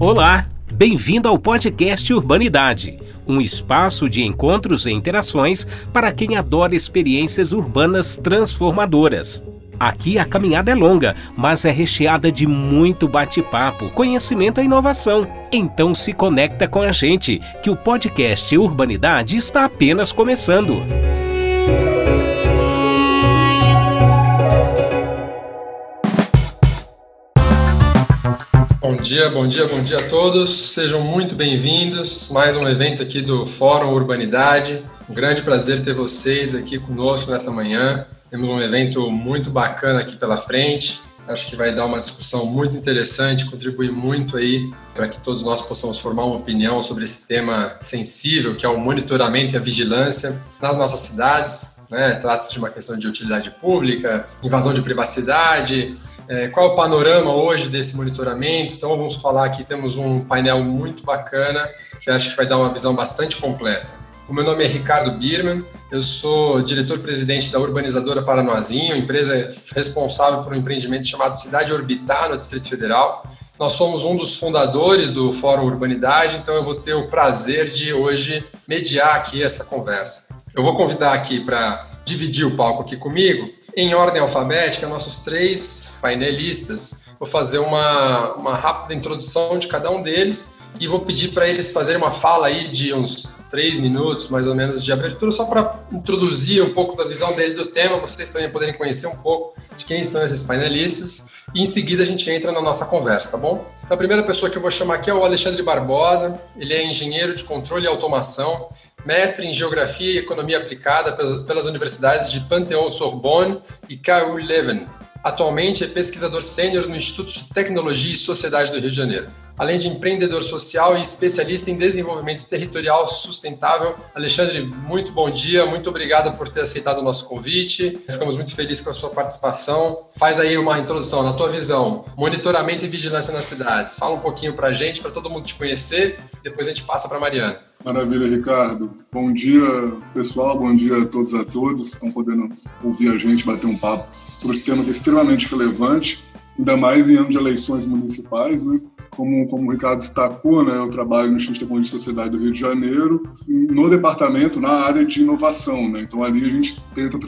Olá, bem-vindo ao podcast Urbanidade, um espaço de encontros e interações para quem adora experiências urbanas transformadoras. Aqui a caminhada é longa, mas é recheada de muito bate-papo, conhecimento e inovação. Então se conecta com a gente, que o podcast Urbanidade está apenas começando. Dia, bom dia, bom dia a todos. Sejam muito bem-vindos. Mais um evento aqui do Fórum Urbanidade. Um grande prazer ter vocês aqui conosco nessa manhã. Temos um evento muito bacana aqui pela frente. Acho que vai dar uma discussão muito interessante, contribuir muito aí para que todos nós possamos formar uma opinião sobre esse tema sensível, que é o monitoramento e a vigilância nas nossas cidades. Né? Trata-se de uma questão de utilidade pública, invasão de privacidade, é, qual o panorama hoje desse monitoramento? Então, vamos falar aqui, temos um painel muito bacana, que acho que vai dar uma visão bastante completa. O meu nome é Ricardo Birman, eu sou diretor-presidente da Urbanizadora Paranoazinho, empresa responsável por um empreendimento chamado Cidade Orbitar, no Distrito Federal. Nós somos um dos fundadores do Fórum Urbanidade, então eu vou ter o prazer de hoje mediar aqui essa conversa. Eu vou convidar aqui para dividir o palco aqui comigo, em ordem alfabética, nossos três painelistas. Vou fazer uma, uma rápida introdução de cada um deles e vou pedir para eles fazerem uma fala aí de uns três minutos, mais ou menos, de abertura, só para introduzir um pouco da visão dele do tema, vocês também poderem conhecer um pouco de quem são esses painelistas, e em seguida a gente entra na nossa conversa, tá bom? Então, a primeira pessoa que eu vou chamar aqui é o Alexandre Barbosa, ele é engenheiro de controle e automação, mestre em Geografia e Economia Aplicada pelas, universidades de Panthéon-Sorbonne e KU Leuven. Atualmente é pesquisador sênior no Instituto de Tecnologia e Sociedade do Rio de Janeiro além de empreendedor social e especialista em desenvolvimento territorial sustentável. Alexandre, muito bom dia, muito obrigado por ter aceitado o nosso convite. Ficamos muito felizes com a sua participação. Faz aí uma introdução na tua visão, monitoramento e vigilância nas cidades. Fala um pouquinho para a gente, para todo mundo te conhecer, depois a gente passa para Mariana. Maravilha, Ricardo. Bom dia, pessoal. Bom dia a todos a todas que estão podendo ouvir a gente bater um papo sobre esse tema que é extremamente relevante, ainda mais em ano de eleições municipais, né? Como, como o Ricardo destacou, né, eu trabalho no Instituto de Sociedade do Rio de Janeiro, no departamento, na área de inovação. Né? Então, ali a gente tenta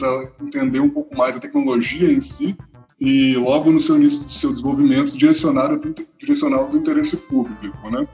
entender um pouco mais a tecnologia em si e, logo no seu início do seu desenvolvimento, direcionar, direcionar o interesse público. Né?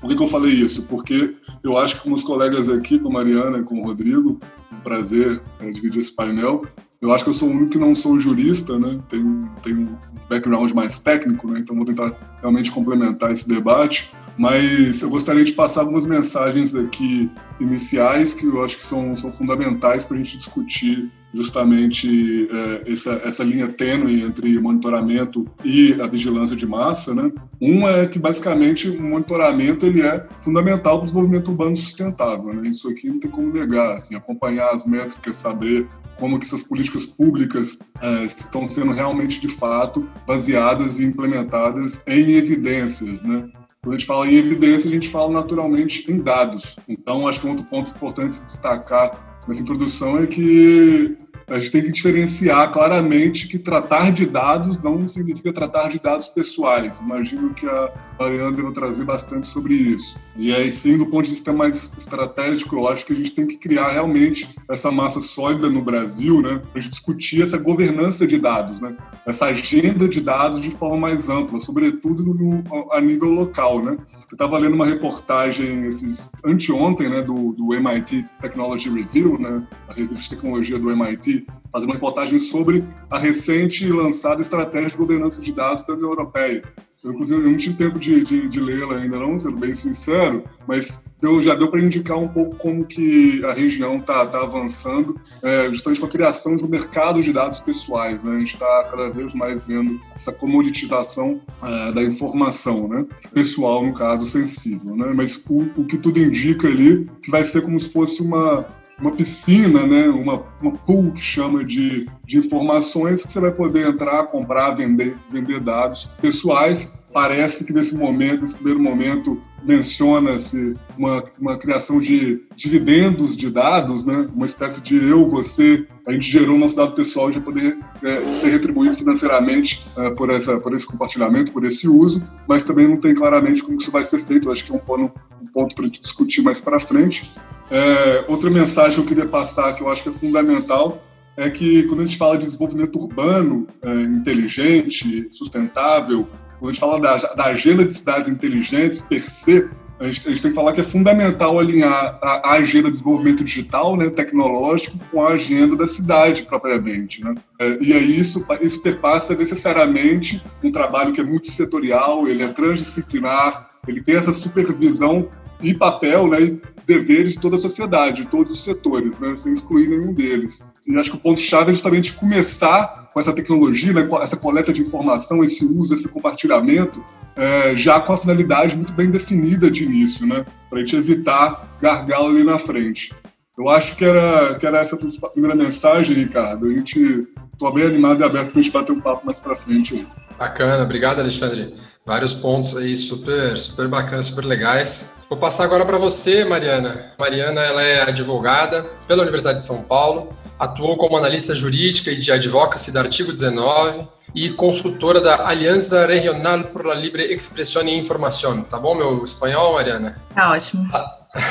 Por que, que eu falei isso? Porque eu acho que com os colegas aqui, com a Mariana e com o Rodrigo, um prazer é, dividir esse painel, eu acho que eu sou o único que não sou jurista, né? Tenho, tenho um background mais técnico, né? Então vou tentar realmente complementar esse debate. Mas eu gostaria de passar algumas mensagens aqui iniciais que eu acho que são, são fundamentais para a gente discutir justamente é, essa, essa linha tênue entre monitoramento e a vigilância de massa, né? Uma é que basicamente o monitoramento ele é fundamental para o desenvolvimento urbano sustentável, né? Isso aqui não tem como negar, assim, acompanhar as métricas, saber como que essas políticas públicas é, estão sendo realmente de fato baseadas e implementadas em evidências, né? Quando a gente fala em evidência, a gente fala naturalmente em dados. Então, acho que um outro ponto importante destacar nessa introdução é que a gente tem que diferenciar claramente que tratar de dados não significa tratar de dados pessoais. Imagino que a Vai trazer bastante sobre isso. E aí sim, do ponto de vista mais estratégico, eu acho que a gente tem que criar realmente essa massa sólida no Brasil, né, para discutir essa governança de dados, né, essa agenda de dados de forma mais ampla, sobretudo no, a nível local, né. Eu estava lendo uma reportagem esses, anteontem, né, do, do MIT Technology Review, né, a revista de tecnologia do MIT, fazendo uma reportagem sobre a recente lançada estratégia de governança de dados da União Europeia. Eu, inclusive, eu não tive tempo de, de, de lê-la ainda não, sendo bem sincero, mas deu, já deu para indicar um pouco como que a região está tá avançando, é, justamente com a criação de um mercado de dados pessoais. Né? A gente está cada vez mais vendo essa comoditização é, da informação, né? pessoal, no caso, sensível. Né? Mas o, o que tudo indica ali que vai ser como se fosse uma uma piscina, né, uma, uma pool que chama de, de informações que você vai poder entrar, comprar, vender, vender dados pessoais. Parece que nesse momento, nesse primeiro momento, menciona-se uma, uma criação de dividendos de dados, né? uma espécie de eu, você, a gente gerou nosso dado pessoal de poder é, ser retribuído financeiramente é, por, essa, por esse compartilhamento, por esse uso, mas também não tem claramente como isso vai ser feito. Acho que é um ponto, um ponto para discutir mais para frente. É, outra mensagem que eu queria passar, que eu acho que é fundamental, é que quando a gente fala de desenvolvimento urbano é, inteligente, sustentável, quando a gente fala da, da agenda de cidades inteligentes, per se, a gente, a gente, tem que falar que é fundamental alinhar a, a, agenda de desenvolvimento digital, né, tecnológico, com a agenda da cidade propriamente. Né? É, e aí isso, isso perpassa necessariamente um trabalho que é multissetorial, ele é transdisciplinar, ele tem essa supervisão e papel né, deveres de toda a sociedade, de todos os setores, né, sem excluir nenhum deles. E acho que o ponto-chave é justamente começar com essa tecnologia, né, com essa coleta de informação, esse uso, esse compartilhamento, é, já com a finalidade muito bem definida de início, né, para a gente evitar gargalo ali na frente. Eu acho que era, que era essa a primeira mensagem, Ricardo. A gente estou bem animado e aberto para a gente bater um papo mais para frente. Aí. Bacana, obrigado, Alexandre. Vários pontos aí super, super bacanas, super legais. Vou passar agora para você, Mariana. Mariana, ela é advogada pela Universidade de São Paulo, atuou como analista jurídica e de advocacy da Artigo 19 e consultora da Aliança Regional por la Libre Expresión e Información. Tá bom, meu espanhol, Mariana? Tá ótimo.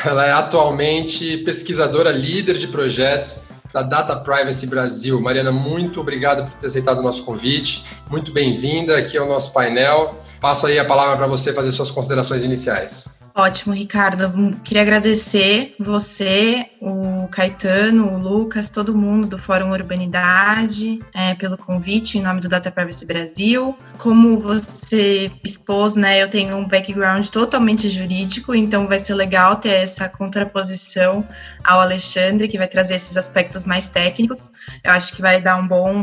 Ela é atualmente pesquisadora líder de projetos da Data Privacy Brasil. Mariana, muito obrigado por ter aceitado o nosso convite. Muito bem-vinda aqui ao nosso painel. Passo aí a palavra para você fazer suas considerações iniciais. Ótimo, Ricardo. Queria agradecer você, o Caetano, o Lucas, todo mundo do Fórum Urbanidade é, pelo convite em nome do Data Privacy Brasil. Como você expôs, né, eu tenho um background totalmente jurídico, então vai ser legal ter essa contraposição ao Alexandre, que vai trazer esses aspectos mais técnicos. Eu acho que vai dar um bom,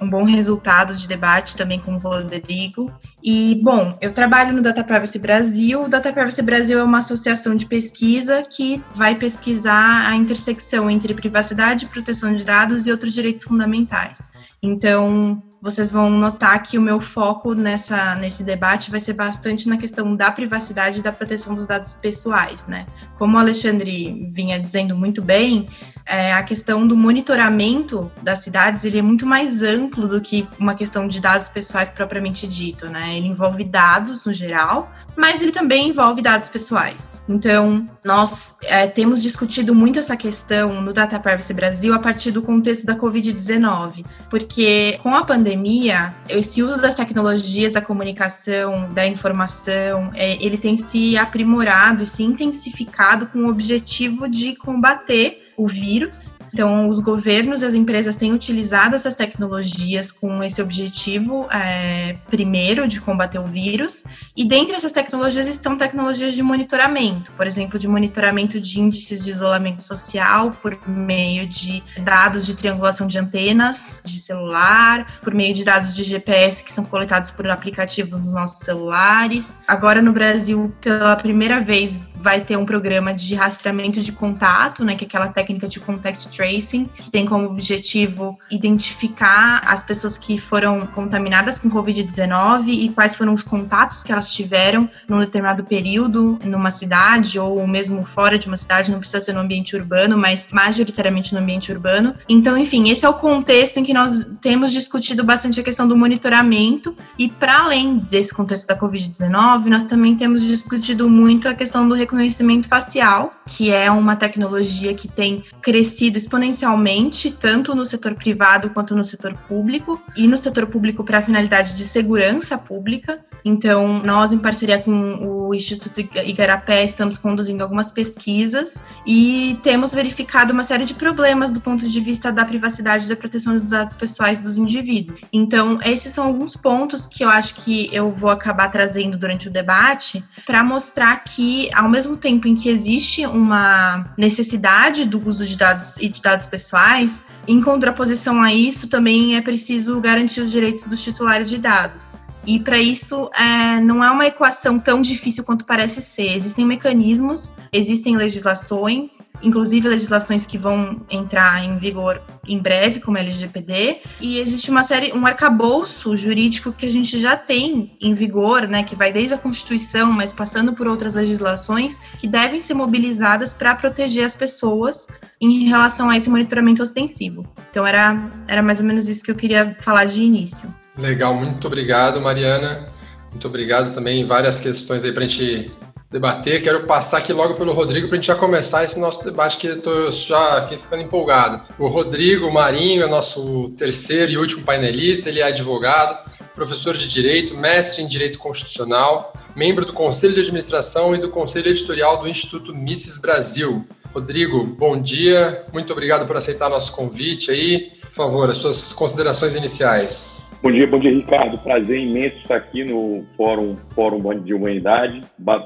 um bom resultado de debate também com o Rodrigo. E, bom, eu trabalho no Data Privacy Brasil. O Data Privacy Brasil é uma associação de pesquisa que vai pesquisar a intersecção entre privacidade, proteção de dados e outros direitos fundamentais. Então, vocês vão notar que o meu foco nessa, nesse debate vai ser bastante na questão da privacidade e da proteção dos dados pessoais, né? Como o Alexandre vinha dizendo muito bem, é, a questão do monitoramento das cidades ele é muito mais amplo do que uma questão de dados pessoais propriamente dito, né? Ele envolve dados no geral, mas ele também envolve dados pessoais. Então, nós é, temos discutido muito essa questão no Data Privacy Brasil a partir do contexto da Covid-19, porque com a pandemia pandemia, esse uso das tecnologias da comunicação, da informação, é, ele tem se aprimorado e se intensificado com o objetivo de combater o vírus. Então, os governos e as empresas têm utilizado essas tecnologias com esse objetivo, é, primeiro, de combater o vírus. E dentre essas tecnologias estão tecnologias de monitoramento, por exemplo, de monitoramento de índices de isolamento social por meio de dados de triangulação de antenas de celular, por meio de dados de GPS que são coletados por aplicativos nos nossos celulares. Agora, no Brasil, pela primeira vez, vai ter um programa de rastreamento de contato, né, que é aquela técnica de contact tracing, que tem como objetivo identificar as pessoas que foram contaminadas com COVID-19 e quais foram os contatos que elas tiveram num determinado período numa cidade ou mesmo fora de uma cidade, não precisa ser no ambiente urbano, mas majoritariamente no ambiente urbano. Então, enfim, esse é o contexto em que nós temos discutido bastante a questão do monitoramento e para além desse contexto da COVID-19, nós também temos discutido muito a questão do reconhecimento facial, que é uma tecnologia que tem crescido exponencialmente, tanto no setor privado quanto no setor público, e no setor público para finalidade de segurança pública. Então, nós, em parceria com o Instituto Igarapé, estamos conduzindo algumas pesquisas e temos verificado uma série de problemas do ponto de vista da privacidade e da proteção dos dados pessoais dos indivíduos. Então, esses são alguns pontos que eu acho que eu vou acabar trazendo durante o debate para mostrar que, ao mesmo tempo em que existe uma necessidade do uso de dados e de dados pessoais, em contraposição a isso, também é preciso garantir os direitos dos titulares de dados. E para isso, é, não é uma equação tão difícil quanto parece ser. Existem mecanismos, existem legislações, inclusive legislações que vão entrar em vigor em breve, como a LGPD, e existe uma série, um arcabouço jurídico que a gente já tem em vigor, né, que vai desde a Constituição, mas passando por outras legislações, que devem ser mobilizadas para proteger as pessoas em relação a esse monitoramento ostensivo. Então era, era mais ou menos isso que eu queria falar de início. Legal, muito obrigado, Mariana. Muito obrigado também. Várias questões aí para a gente debater. Quero passar aqui logo pelo Rodrigo para a gente já começar esse nosso debate que estou já aqui ficando empolgado. O Rodrigo Marinho é nosso terceiro e último painelista. Ele é advogado, professor de Direito, mestre em Direito Constitucional, membro do Conselho de Administração e do Conselho Editorial do Instituto Mises Brasil. Rodrigo, bom dia. Muito obrigado por aceitar nosso convite aí. Por favor, as suas considerações iniciais. Bom dia, bom dia, Ricardo. Prazer imenso estar aqui no Fórum, Fórum de Humanidade,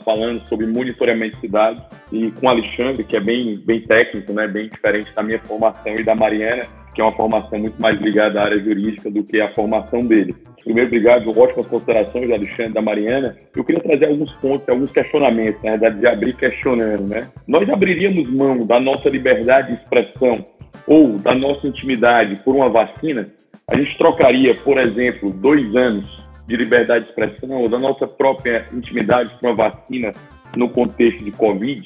falando sobre monitoramento de cidades e com Alexandre, que é bem, bem técnico, né, bem diferente da minha formação e da Mariana, que é uma formação muito mais ligada à área jurídica do que a formação dele. Primeiro, obrigado, ótimas considerações Alexandre da Mariana. Eu queria trazer alguns pontos, alguns questionamentos, na verdade, de abrir questionando, né? Nós abriríamos mão da nossa liberdade de expressão ou da nossa intimidade por uma vacina? a gente trocaria, por exemplo, dois anos de liberdade de expressão ou da nossa própria intimidade com a vacina no contexto de Covid,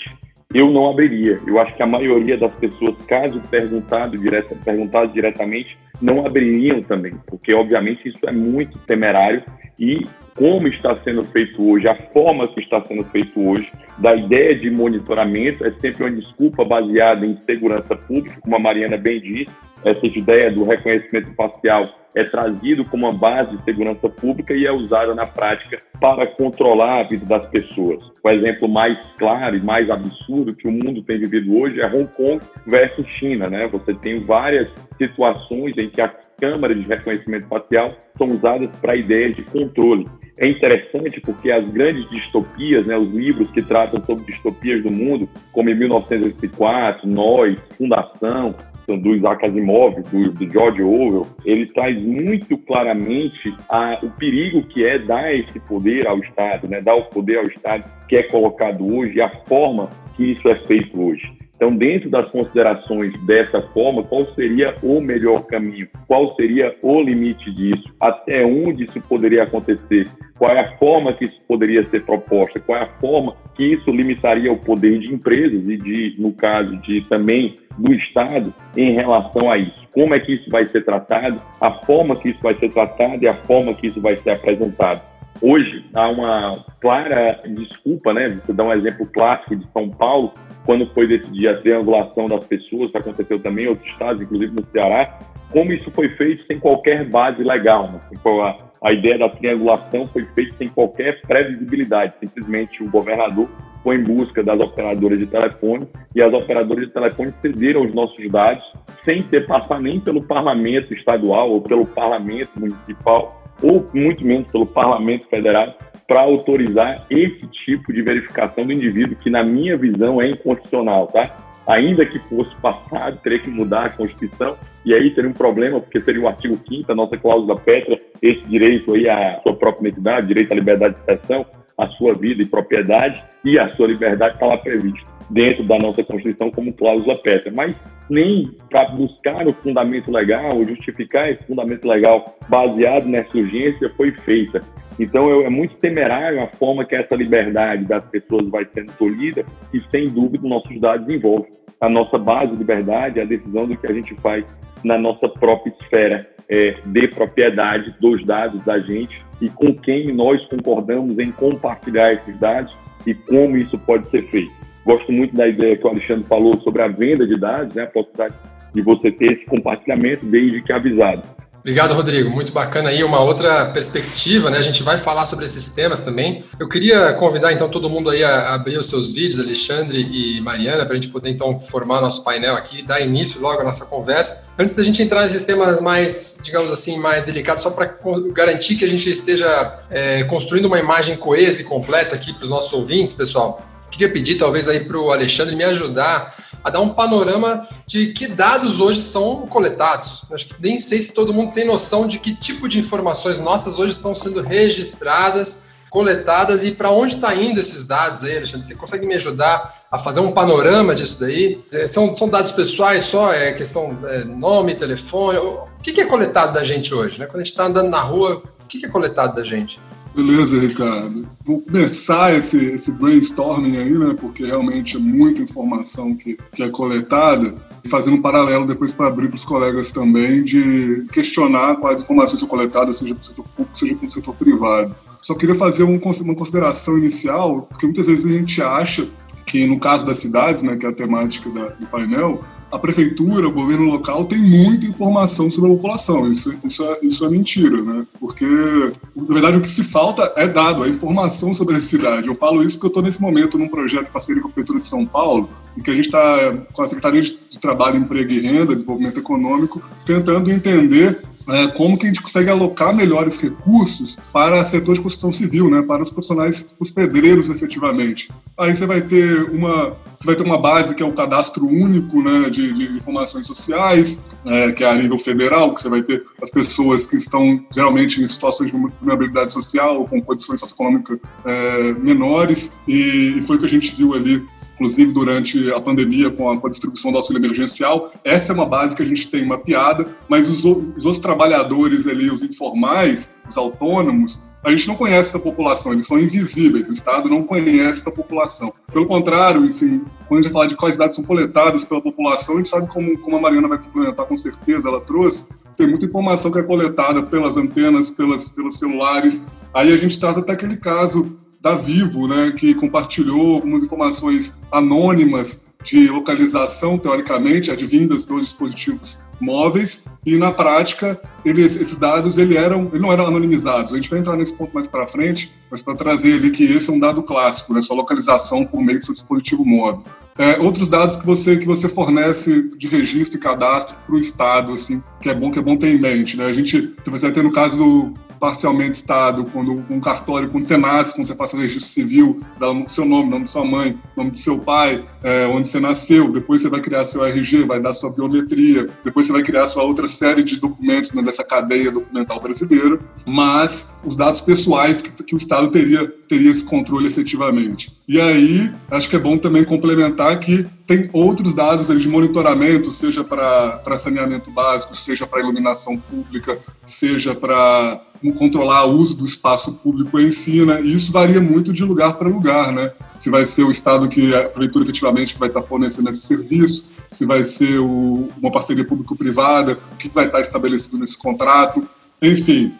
eu não abriria. Eu acho que a maioria das pessoas, caso perguntado, direta, perguntado diretamente, não abririam também, porque obviamente isso é muito temerário. E como está sendo feito hoje, a forma que está sendo feito hoje, da ideia de monitoramento, é sempre uma desculpa baseada em segurança pública, como a Mariana bem disse, essa ideia do reconhecimento facial é trazido como uma base de segurança pública e é usada na prática para controlar a vida das pessoas. O exemplo mais claro e mais absurdo que o mundo tem vivido hoje é Hong Kong versus China, né? Você tem várias situações em que as câmeras de reconhecimento facial são usadas para ideias de controle é interessante porque as grandes distopias, né, os livros que tratam sobre distopias do mundo, como em 1984, Nós, Fundação, do Isaac Asimov, do, do, George Orwell, ele traz muito claramente a, o perigo que é dar esse poder ao Estado, né, dar o poder ao Estado que é colocado hoje e a forma que isso é feito hoje. Então, dentro das considerações dessa forma, qual seria o melhor caminho? Qual seria o limite disso? Até onde isso poderia acontecer? Qual é a forma que isso poderia ser proposta? Qual é a forma que isso limitaria o poder de empresas e de, no caso de também do Estado em relação a isso? Como é que isso vai ser tratado? A forma que isso vai ser tratado e a forma que isso vai ser apresentado? Hoje há uma clara desculpa, né? Você dá um exemplo clássico de São Paulo, quando foi decidir a triangulação das pessoas, que aconteceu também em outros estados, inclusive no Ceará, como isso foi feito sem qualquer base legal. Né? A, a ideia da triangulação foi feita sem qualquer previsibilidade, simplesmente o governador foi em busca das operadoras de telefone e as operadoras de telefone cederam os nossos dados sem ter passar nem pelo parlamento estadual ou pelo parlamento municipal ou muito menos pelo Parlamento Federal, para autorizar esse tipo de verificação do indivíduo, que na minha visão é inconstitucional, tá? Ainda que fosse passado, teria que mudar a Constituição, e aí teria um problema, porque seria o artigo 5 a nossa cláusula pétrea, esse direito aí à sua própria identidade, direito à liberdade de expressão, à sua vida e propriedade, e a sua liberdade está lá previsto dentro da nossa Constituição como cláusula pétrea, mas nem para buscar o fundamento legal, justificar esse fundamento legal baseado nessa urgência foi feita. Então é muito temerário a forma que essa liberdade das pessoas vai sendo tolhida e sem dúvida nossos dados envolvem a nossa base de liberdade, a decisão do que a gente faz na nossa própria esfera é, de propriedade dos dados da gente e com quem nós concordamos em compartilhar esses dados e como isso pode ser feito. Gosto muito da ideia que o Alexandre falou sobre a venda de dados, né, a possibilidade de você ter esse compartilhamento desde que avisado. Obrigado, Rodrigo. Muito bacana aí, uma outra perspectiva, né? A gente vai falar sobre esses temas também. Eu queria convidar então todo mundo aí a abrir os seus vídeos, Alexandre e Mariana, para a gente poder então formar nosso painel aqui, dar início logo à nossa conversa. Antes da gente entrar nesses temas mais, digamos assim, mais delicados, só para garantir que a gente esteja é, construindo uma imagem coesa e completa aqui para os nossos ouvintes, pessoal. Queria pedir talvez aí para o Alexandre me ajudar a dar um panorama de que dados hoje são coletados. Acho que nem sei se todo mundo tem noção de que tipo de informações nossas hoje estão sendo registradas, coletadas e para onde está indo esses dados aí, Alexandre? Você consegue me ajudar a fazer um panorama disso daí? É, são, são dados pessoais só? É questão é, nome, telefone? O que, que é coletado da gente hoje? Né? Quando a gente está andando na rua, o que, que é coletado da gente? Beleza, Ricardo. Vou começar esse, esse brainstorming aí, né? Porque realmente é muita informação que, que é coletada. Fazendo um paralelo depois para abrir para os colegas também de questionar quais informações são coletadas, seja para o setor público, seja para o setor privado. Só queria fazer um, uma consideração inicial, porque muitas vezes a gente acha que no caso das cidades, né, que é a temática da, do painel, a prefeitura, o governo local tem muita informação sobre a população. Isso, isso, é, isso é mentira, né? Porque, na verdade, o que se falta é dado, é informação sobre a cidade. Eu falo isso porque eu estou nesse momento num projeto de parceria com a Prefeitura de São Paulo, em que a gente está com a Secretaria de Trabalho, Emprego e Renda, Desenvolvimento Econômico, tentando entender é, como que a gente consegue alocar melhores recursos para setor de construção civil, né, para os profissionais, os pedreiros efetivamente. Aí você vai ter uma, você vai ter uma base que é o cadastro único, né, de, de informações sociais, é, que é a nível federal, que você vai ter as pessoas que estão geralmente em situações de vulnerabilidade social com condições socioeconômicas é, menores, e, e foi o que a gente viu ali inclusive durante a pandemia com a, com a, distribuição do auxílio emergencial. Essa é uma base que a gente tem mapeada, mas os, os outros trabalhadores ali, os informais, os autônomos, a gente não conhece essa população, eles são invisíveis, o Estado não conhece essa população. Pelo contrário, assim, quando a gente fala de quais dados são coletados pela população, a gente sabe como, como a Mariana vai complementar com certeza, ela trouxe, tem muita informação que é coletada pelas antenas, pelas, pelos celulares. Aí a gente traz até aquele caso da Vivo, né, que compartilhou algumas informações anônimas de localização, teoricamente, advindas dos dispositivos móveis, e na prática eles, esses dados ele eram, ele não eram anonimizados. A gente vai entrar nesse ponto mais para frente, mas para trazer ali que esse é um dado clássico, né, sua localização por meio do seu dispositivo móvel. É, outros dados que você que você fornece de registro e cadastro para o Estado, assim, que é bom que é bom ter em mente, né? A gente você vai ter no caso do parcialmente Estado, quando um cartório, quando você nasce, quando você faz o registro civil, você dá o seu nome, nome de sua mãe, nome do seu pai, é, onde você nasceu, depois você vai criar seu RG, vai dar sua biometria, depois você vai criar sua outra série de documentos né, dessa cadeia documental brasileira, mas os dados pessoais que, que o Estado teria, teria esse controle efetivamente. E aí, acho que é bom também complementar que tem outros dados de monitoramento, seja para saneamento básico, seja para iluminação pública, seja para controlar o uso do espaço público em si, né? E isso varia muito de lugar para lugar, né? Se vai ser o Estado que a prefeitura efetivamente que vai estar fornecendo esse serviço, se vai ser o, uma parceria público-privada, o que vai estar estabelecido nesse contrato, enfim.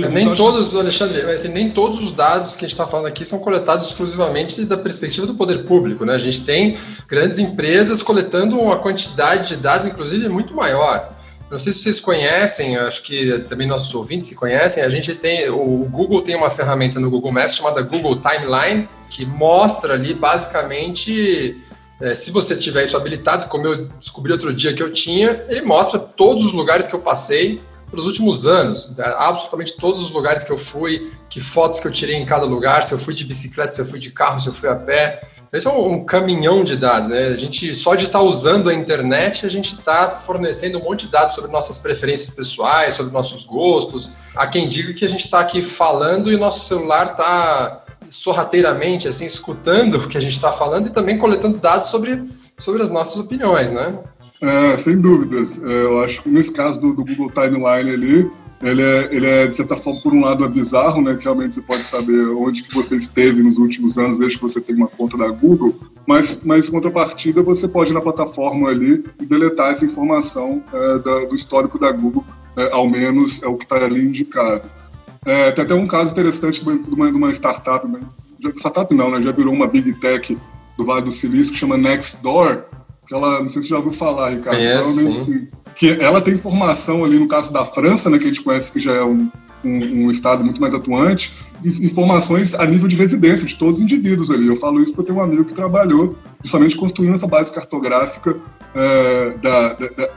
mas nem todos, Alexandre, assim, nem todos os dados que a gente está falando aqui são coletados exclusivamente da perspectiva do poder público, né? A gente tem grandes empresas coletando uma quantidade de dados, inclusive, muito maior. Não sei se vocês conhecem, acho que também nossos ouvintes se conhecem. A gente tem, o Google tem uma ferramenta no Google Maps chamada Google Timeline, que mostra ali basicamente, é, se você tiver isso habilitado, como eu descobri outro dia que eu tinha, ele mostra todos os lugares que eu passei pelos últimos anos, absolutamente todos os lugares que eu fui, que fotos que eu tirei em cada lugar, se eu fui de bicicleta, se eu fui de carro, se eu fui a pé. Esse é um, um caminhão de dados, né? A gente, só de estar usando a internet, a gente está fornecendo um monte de dados sobre nossas preferências pessoais, sobre nossos gostos. Há quem diga que a gente está aqui falando e o nosso celular está sorrateiramente, assim, escutando o que a gente está falando e também coletando dados sobre, sobre as nossas opiniões, né? É, sem dúvidas. É, eu acho que nesse caso do, do Google Timeline ali, ele é, ele é, de certa forma, por um lado, é bizarro, né? Que realmente você pode saber onde que você esteve nos últimos anos, desde que você tem uma conta da Google. Mas, mas em contrapartida, você pode ir na plataforma ali e deletar essa informação é, da, do histórico da Google, é, ao menos é o que está ali indicado. É, tem até um caso interessante de uma, de uma startup, startup não, né? Já virou uma big tech do Vale do Silício, que chama Nextdoor, que ela, não sei se você já ouviu falar, Ricardo. Conheço, sim. Que ela tem informação ali no caso da França, né, que a gente conhece que já é um, um, um, estado muito mais atuante, informações a nível de residência de todos os indivíduos ali. Eu falo isso porque eu tenho um amigo que trabalhou justamente construindo essa base cartográfica é,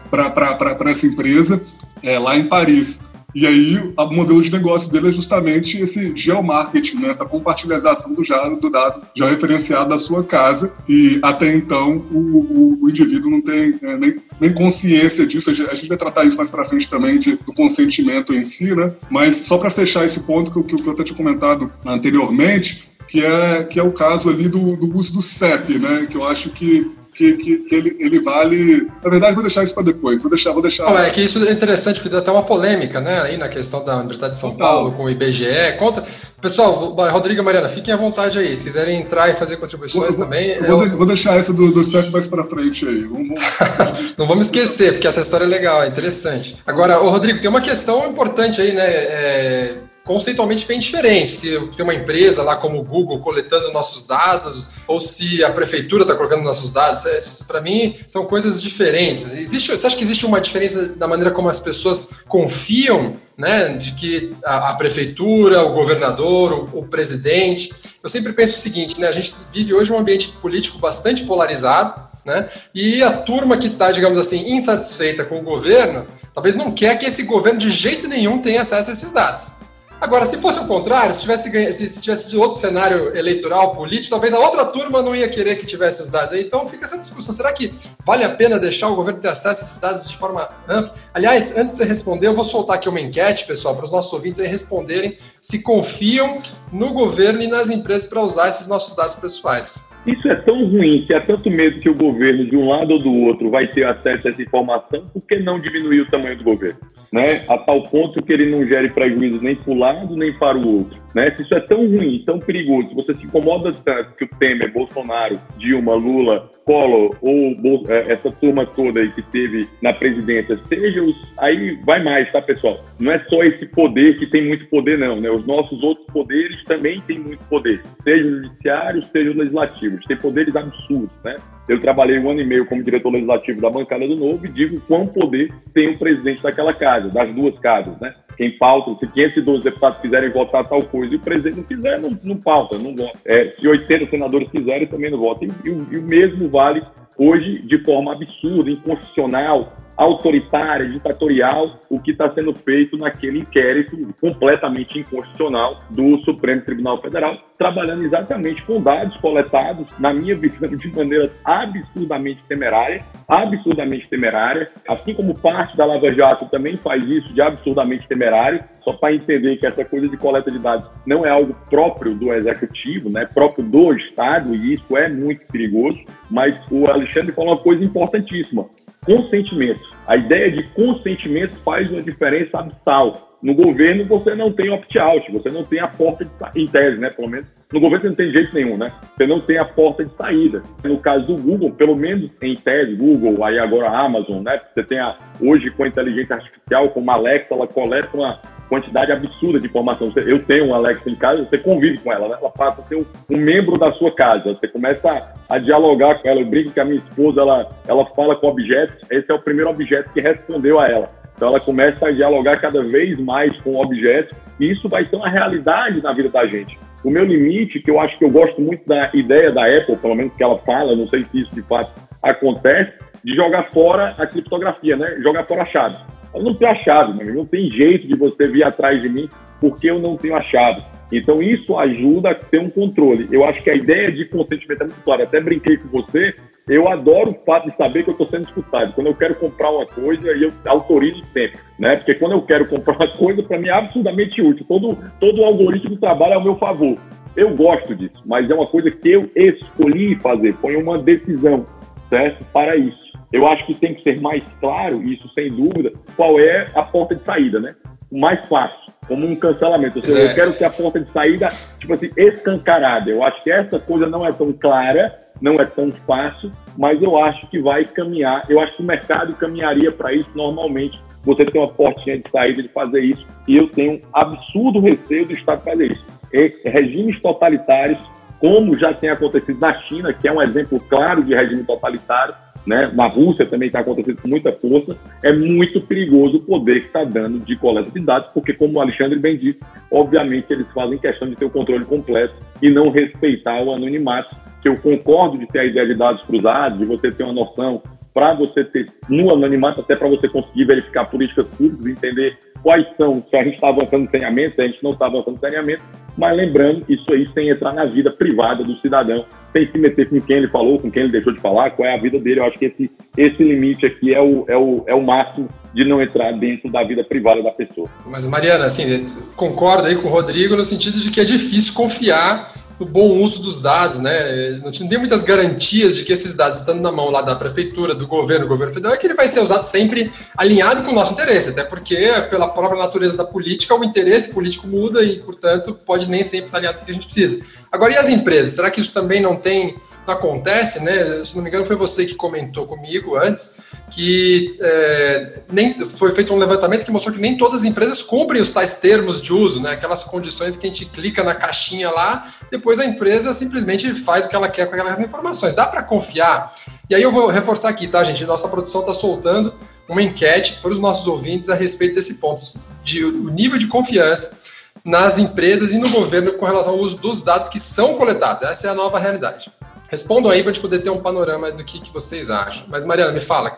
para essa empresa é, lá em Paris. E aí, o modelo de negócio dele é justamente esse geomarketing, né? essa compartilhação do, do dado já referenciado da sua casa. E até então, o, o, o indivíduo não tem é, nem, nem, consciência disso. A gente vai tratar isso mais para frente também, de, do consentimento em si, né? Mas só para fechar esse ponto que, que eu até tinha comentado anteriormente, que é, que é o caso ali do, do uso do CEP, né? Que eu acho que que, que, que, ele, ele vale. Na verdade, vou deixar isso para depois. Vou deixar, vou deixar. Não, é que isso é interessante, porque deu até uma polêmica, né? Aí na questão da Universidade de São Total. Paulo com o IBGE. Conta. Pessoal, Rodrigo e Mariana, fiquem à vontade aí. Se quiserem entrar e fazer contribuições vou, também. Vou, eu... vou, deixar essa do, do CEP mais para frente aí. Vamos... Não vamos esquecer, porque essa história é legal, é interessante. Agora, o Rodrigo, tem uma questão importante aí, né? É conceitualmente bem diferente. Se tem uma empresa lá como o Google coletando nossos dados, ou se a prefeitura está colocando nossos dados, é, para mim são coisas diferentes. Existe, você acha que existe uma diferença da maneira como as pessoas confiam, né, de que a, a prefeitura, o governador, o, o, presidente? Eu sempre penso o seguinte, né, a gente vive hoje um ambiente político bastante polarizado, né, e a turma que está, digamos assim, insatisfeita com o governo, talvez não quer que esse governo de jeito nenhum tenha acesso a esses dados. Agora, se fosse o contrário, se tivesse, se tivesse outro cenário eleitoral, político, talvez a outra turma não ia querer que tivesse os dados. Então fica essa discussão. Será que vale a pena deixar o governo ter acesso a esses dados de forma ampla? Aliás, antes de você responder, eu vou soltar aqui uma enquete, pessoal, para os nossos ouvintes aí responderem se confiam no governo e nas empresas para usar esses nossos dados pessoais. Isso é tão ruim, se há tanto medo que o governo, de um lado ou do outro, vai ter acesso a essa informação, por que não diminuir o tamanho do governo? Né? A tal ponto que ele não gere prejuízo nem para o lado nem para o outro. Né? Se isso é tão ruim, tão perigoso, se você se incomoda tanto que o Temer, Bolsonaro, Dilma, Lula, Collor ou é, essa turma toda aí que teve na presidência, seja os. Aí vai mais, tá, pessoal? Não é só esse poder que tem muito poder, não. Né? Os nossos outros poderes também têm muito poder, seja o judiciário, seja o legislativo. Tem poderes absurdos, né? Eu trabalhei um ano e meio como diretor legislativo da bancada do Novo e digo quão poder tem o presidente daquela casa, das duas casas, né? Quem pauta, se 512 deputados quiserem votar tal coisa e o presidente não quiser, não, não pauta, não vota. É, se 80 senadores quiserem, também não votam. E, e, e o mesmo vale hoje de forma absurda, inconstitucional, autoritária, ditatorial, o que está sendo feito naquele inquérito completamente inconstitucional do Supremo Tribunal Federal, trabalhando exatamente com dados coletados, na minha visão, de maneira absurdamente temerária, absurdamente temerária, assim como parte da Lava Jato também faz isso de absurdamente temerário, só para entender que essa coisa de coleta de dados não é algo próprio do executivo, né, próprio do Estado, e isso é muito perigoso, mas o Alexandre falou uma coisa importantíssima consentimento. A ideia de consentimento faz uma diferença abissal. No governo você não tem opt-out, você não tem a porta de saída, em tese, né? Pelo menos no governo você não tem jeito nenhum, né? Você não tem a porta de saída. No caso do Google, pelo menos em tese, Google, aí agora a Amazon, né? Você tem a, hoje com a inteligência artificial, como a Alexa, ela coleta uma quantidade absurda de informação. Eu tenho um Alexa em casa, você convive com ela, né? ela passa a ser um, um, membro da sua casa. Você começa a, a, dialogar com ela. Eu brinco que a minha esposa ela, ela fala com objetos. Esse é o primeiro objeto que respondeu a ela. Então ela começa a dialogar cada vez mais com o objeto e isso vai ser uma realidade na vida da gente. O meu limite, que eu acho que eu gosto muito da ideia da Apple, pelo menos que ela fala, não sei se isso de fato acontece, de jogar fora a criptografia, né? Jogar fora a chave. Eu não tenho a chave, não tem jeito de você vir atrás de mim porque eu não tenho a chave. Então isso ajuda a ter um controle. Eu acho que a ideia de consentimento é muito clara. Até brinquei com você, eu adoro o fato de saber que eu estou sendo escutado. Quando eu quero comprar uma coisa, eu autorizo sempre, né? Porque quando eu quero comprar uma coisa, para mim é absurdamente útil. Todo, todo o algoritmo trabalha ao meu favor. Eu gosto disso, mas é uma coisa que eu escolhi fazer. Foi uma decisão, certo? Para isso eu acho que tem que ser mais claro, isso sem dúvida, qual é a porta de saída, né? O mais fácil, como um cancelamento. Ou seja, é. eu quero ter a porta de saída, tipo assim, escancarada. Eu acho que essa coisa não é tão clara, não é tão fácil, mas eu acho que vai caminhar. Eu acho que o mercado caminharia para isso normalmente. Você tem uma portinha de saída de fazer isso, e eu tenho um absurdo receio do Estado fazer isso. E regimes totalitários, como já tem acontecido na China, que é um exemplo claro de regime totalitário, né? Na Rússia também está acontecendo com muita força. É muito perigoso o poder que está dando de coleta de dados, porque, como o Alexandre bem disse, obviamente eles fazem questão de ter o controle completo e não respeitar o anonimato. Que eu concordo de ter a ideia de dados cruzados, de você ter uma noção para você ter no anonimato, até para você conseguir verificar políticas públicas, entender quais são, se a gente está avançando saneamento, se a gente não está avançando saneamento, mas lembrando, isso aí sem entrar na vida privada do cidadão, sem se meter com quem ele falou, com quem ele deixou de falar, qual é a vida dele. Eu acho que esse, esse limite aqui é o, é, o, é o máximo de não entrar dentro da vida privada da pessoa. Mas, Mariana, assim, concordo aí com o Rodrigo no sentido de que é difícil confiar no bom uso dos dados, né? Não tem muitas garantias de que esses dados estando na mão lá da prefeitura, do governo, do governo federal, é que ele vai ser usado sempre alinhado com o nosso interesse, até porque, pela própria natureza da política, o interesse político muda e, portanto, pode nem sempre estar alinhado com o que a gente precisa. Agora, e as empresas? Será que isso também não tem acontece, né? Se não me engano, foi você que comentou comigo antes que é, nem foi feito um levantamento que mostrou que nem todas as empresas cumprem os tais termos de uso, né? Aquelas condições que a gente clica na caixinha lá, depois a empresa simplesmente faz o que ela quer com aquelas informações. Dá para confiar? E aí eu vou reforçar aqui, tá, gente? Nossa produção está soltando uma enquete para os nossos ouvintes a respeito desse ponto, de o nível de confiança nas empresas e no governo com relação ao uso dos dados que são coletados. Essa é a nova realidade. Respondam aí para a gente poder ter um panorama do que, que vocês acham. Mas, Mariana, me fala,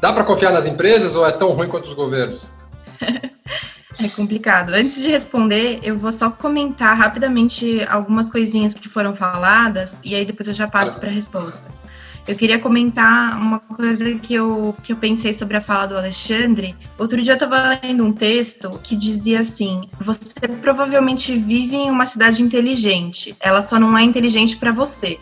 dá para confiar nas empresas ou é tão ruim quanto os governos? É complicado. Antes de responder, eu vou só comentar rapidamente algumas coisinhas que foram faladas e aí depois eu já passo para a resposta. Eu queria comentar uma coisa que eu, que eu pensei sobre a fala do Alexandre. Outro dia eu estava lendo um texto que dizia assim: Você provavelmente vive em uma cidade inteligente, ela só não é inteligente para você.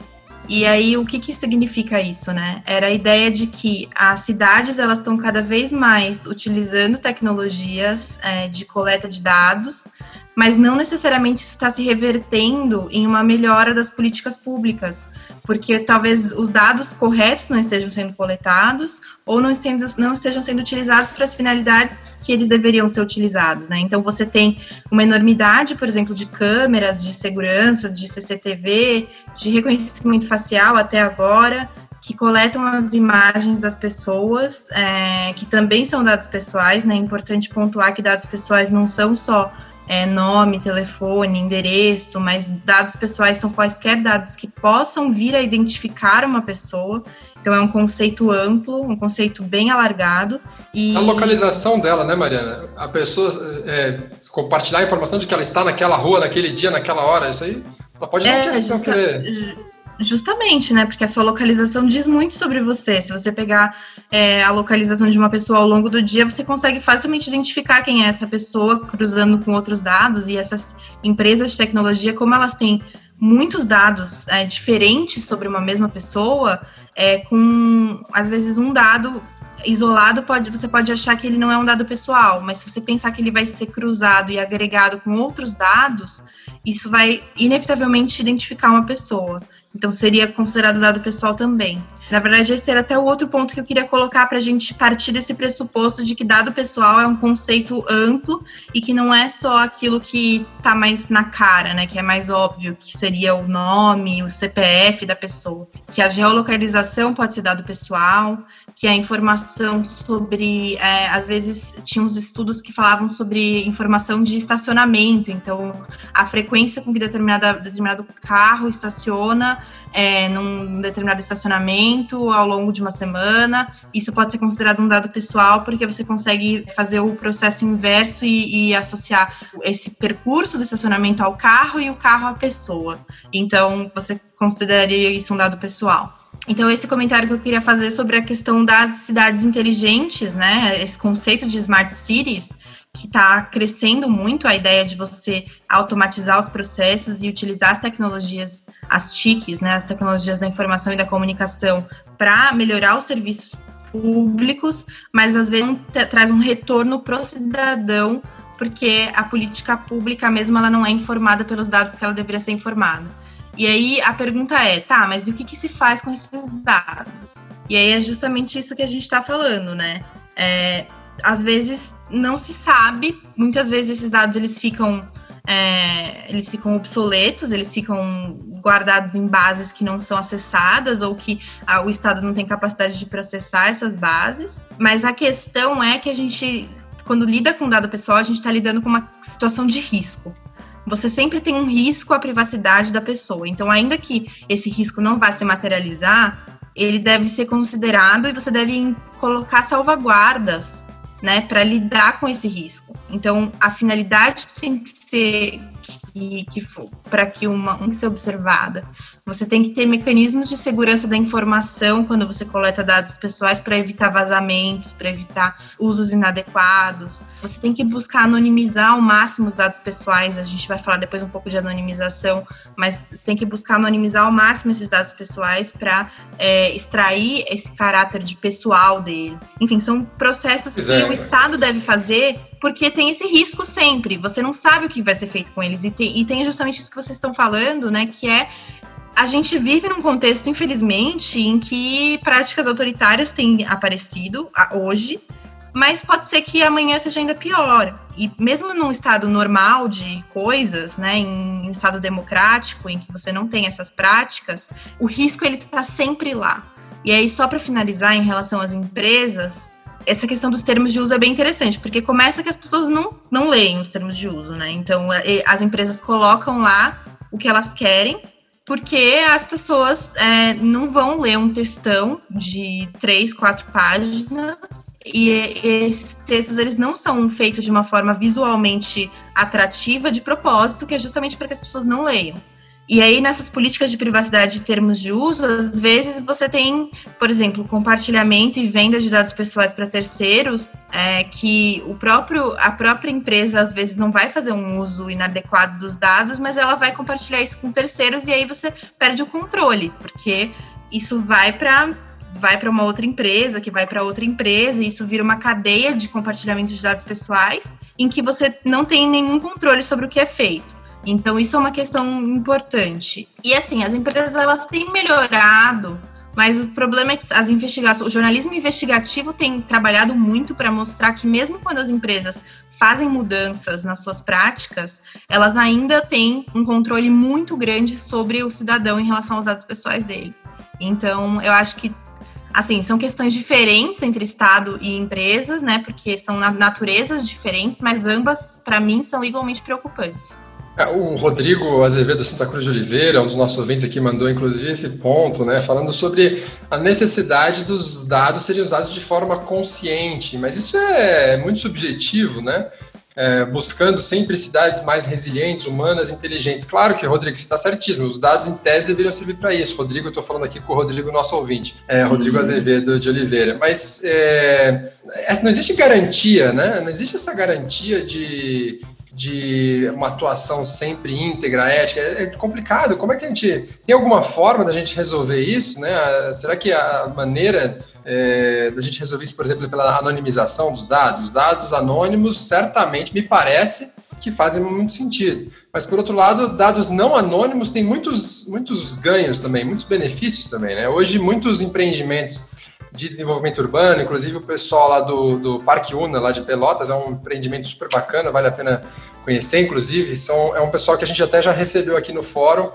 E aí, o que, que significa isso, né? Era a ideia de que as cidades elas estão cada vez mais utilizando tecnologias é, de coleta de dados, mas não necessariamente isso está se revertendo em uma melhora das políticas públicas, porque talvez os dados corretos não estejam sendo coletados ou não, estejam, não estejam sendo utilizados para as finalidades que eles deveriam ser utilizados, né? Então você tem uma enormidade, por exemplo, de câmeras de segurança, de CCTV, de reconhecimento facial até agora, que coletam as imagens das pessoas, é, que também são dados pessoais, né? É importante pontuar que dados pessoais não são só é, nome, telefone, endereço, mas dados pessoais são quaisquer dados que possam vir a identificar uma pessoa. Então é um conceito amplo, um conceito bem alargado. E... A localização dela, né, Mariana? A pessoa é, compartilhar a informação de que ela está naquela rua, naquele dia, naquela hora, isso aí ela pode não, é, querer, justa... Justamente, né? Porque a sua localização diz muito sobre você. Se você pegar é, a localização de uma pessoa ao longo do dia, você consegue facilmente identificar quem é essa pessoa, cruzando com outros dados. E essas empresas de tecnologia, como elas têm muitos dados é, diferentes sobre uma mesma pessoa, é, com às vezes um dado isolado pode você pode achar que ele não é um dado pessoal, mas se você pensar que ele vai ser cruzado e agregado com outros dados, isso vai inevitavelmente identificar uma pessoa. Então seria considerado dado pessoal também. Na verdade, esse era até o outro ponto que eu queria colocar para a gente partir desse pressuposto de que dado pessoal é um conceito amplo e que não é só aquilo que está mais na cara, né? Que é mais óbvio, que seria o nome, o CPF da pessoa. Que a geolocalização pode ser dado pessoal, que a informação sobre. É, às vezes tinha uns estudos que falavam sobre informação de estacionamento, então a frequência com que determinada, determinado carro estaciona é, num determinado estacionamento ao longo de uma semana. Isso pode ser considerado um dado pessoal, porque você consegue fazer o processo inverso e, e associar esse percurso do estacionamento ao carro e o carro à pessoa. Então, você consideraria isso um dado pessoal. Então, esse comentário que eu queria fazer sobre a questão das cidades inteligentes, né? Esse conceito de smart cities, que está crescendo muito a ideia de você automatizar os processos e utilizar as tecnologias, as TICs, né, as tecnologias da informação e da comunicação, para melhorar os serviços públicos, mas às vezes traz um retorno para o cidadão, porque a política pública mesmo ela não é informada pelos dados que ela deveria ser informada. E aí a pergunta é, tá, mas e o que, que se faz com esses dados? E aí é justamente isso que a gente está falando, né? É, às vezes não se sabe, muitas vezes esses dados eles ficam é, eles ficam obsoletos, eles ficam guardados em bases que não são acessadas ou que ah, o Estado não tem capacidade de processar essas bases. Mas a questão é que a gente, quando lida com dado pessoal, a gente está lidando com uma situação de risco. Você sempre tem um risco à privacidade da pessoa. Então, ainda que esse risco não vá se materializar, ele deve ser considerado e você deve colocar salvaguardas né, para lidar com esse risco. Então, a finalidade tem que ser que, que para que uma um ser observada. Você tem que ter mecanismos de segurança da informação quando você coleta dados pessoais para evitar vazamentos, para evitar usos inadequados. Você tem que buscar anonimizar ao máximo os dados pessoais. A gente vai falar depois um pouco de anonimização, mas você tem que buscar anonimizar ao máximo esses dados pessoais para é, extrair esse caráter de pessoal dele. Enfim, são processos que o Estado deve fazer porque tem esse risco sempre. Você não sabe o que vai ser feito com eles. E tem, e tem justamente isso que vocês estão falando, né? Que é a gente vive num contexto, infelizmente, em que práticas autoritárias têm aparecido hoje, mas pode ser que amanhã seja ainda pior. E mesmo num estado normal de coisas, né, em um estado democrático, em que você não tem essas práticas, o risco ele está sempre lá. E aí, só para finalizar, em relação às empresas, essa questão dos termos de uso é bem interessante, porque começa que as pessoas não, não leem os termos de uso, né? Então, as empresas colocam lá o que elas querem, porque as pessoas é, não vão ler um textão de três, quatro páginas e esses textos eles não são feitos de uma forma visualmente atrativa de propósito, que é justamente para que as pessoas não leiam. E aí, nessas políticas de privacidade e termos de uso, às vezes você tem, por exemplo, compartilhamento e venda de dados pessoais para terceiros, é, que o próprio, a própria empresa às vezes não vai fazer um uso inadequado dos dados, mas ela vai compartilhar isso com terceiros e aí você perde o controle, porque isso vai para vai para uma outra empresa, que vai para outra empresa, e isso vira uma cadeia de compartilhamento de dados pessoais, em que você não tem nenhum controle sobre o que é feito. Então, isso é uma questão importante. E assim, as empresas elas têm melhorado, mas o problema é que as investigações, o jornalismo investigativo tem trabalhado muito para mostrar que mesmo quando as empresas fazem mudanças nas suas práticas, elas ainda têm um controle muito grande sobre o cidadão em relação aos dados pessoais dele. Então, eu acho que assim, são questões diferentes entre Estado e empresas, né? Porque são naturezas diferentes, mas ambas, para mim, são igualmente preocupantes. É, o Rodrigo Azevedo Santa Cruz de Oliveira, um dos nossos ouvintes aqui, mandou inclusive esse ponto, né, falando sobre a necessidade dos dados serem usados de forma consciente, mas isso é muito subjetivo, né? É, buscando sempre cidades mais resilientes, humanas, inteligentes. Claro que, Rodrigo, você está certíssimo, os dados em tese deveriam servir para isso. Rodrigo, eu estou falando aqui com o Rodrigo, nosso ouvinte, é, Rodrigo uhum. Azevedo de Oliveira. Mas é, é, não existe garantia, né? Não existe essa garantia de de uma atuação sempre íntegra, ética, é, é complicado. Como é que a gente tem alguma forma da gente resolver isso, né? Será que a maneira é, da gente resolver isso, por exemplo, pela anonimização dos dados? Os dados anônimos certamente me parece que fazem muito sentido. Mas por outro lado, dados não anônimos têm muitos muitos ganhos também, muitos benefícios também, né? Hoje muitos empreendimentos de desenvolvimento urbano, inclusive o pessoal lá do, do Parque Una, lá de Pelotas, é um empreendimento super bacana, vale a pena conhecer, inclusive, são, é um pessoal que a gente até já recebeu aqui no fórum,